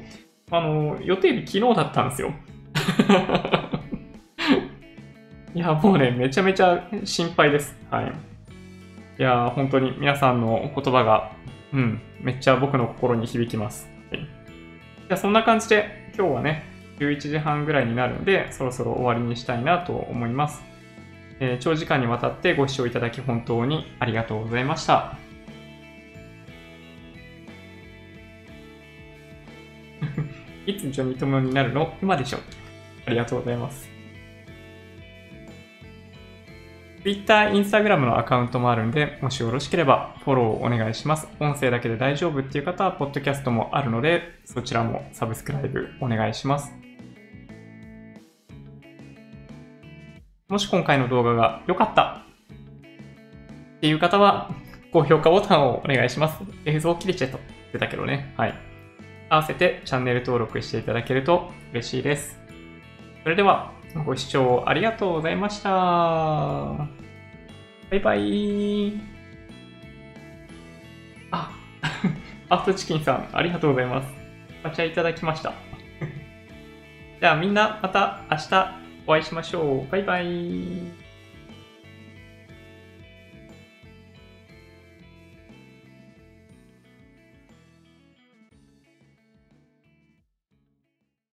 あの、予定日昨日だったんですよ。いや、もうね、めちゃめちゃ心配です。はい。いや、本当に皆さんのお言葉が、うん、めっちゃ僕の心に響きます。はい、じゃ、そんな感じで、今日はね、11時半ぐらいになるので、そろそろ終わりにしたいなと思います。えー、長時間にわたってご視聴いただき本当にありがとうございました。いつジョニトモになるの？今でしょ。ありがとうございます。Twitter、Instagram のアカウントもあるんで、もしよろしければフォローお願いします。音声だけで大丈夫っていう方は、ポッドキャストもあるので、そちらもサブスクライブお願いします。もし今回の動画が良かったっていう方は、高評価ボタンをお願いします。映像切れちゃったってたけどね。はい。合わせてチャンネル登録していただけると嬉しいです。それでは、ご視聴ありがとうございました。バイバイ。あ、アフトチキンさん、ありがとうございます。お茶いただきました。じゃあみんなまた明日お会いしましょう。バイバイ。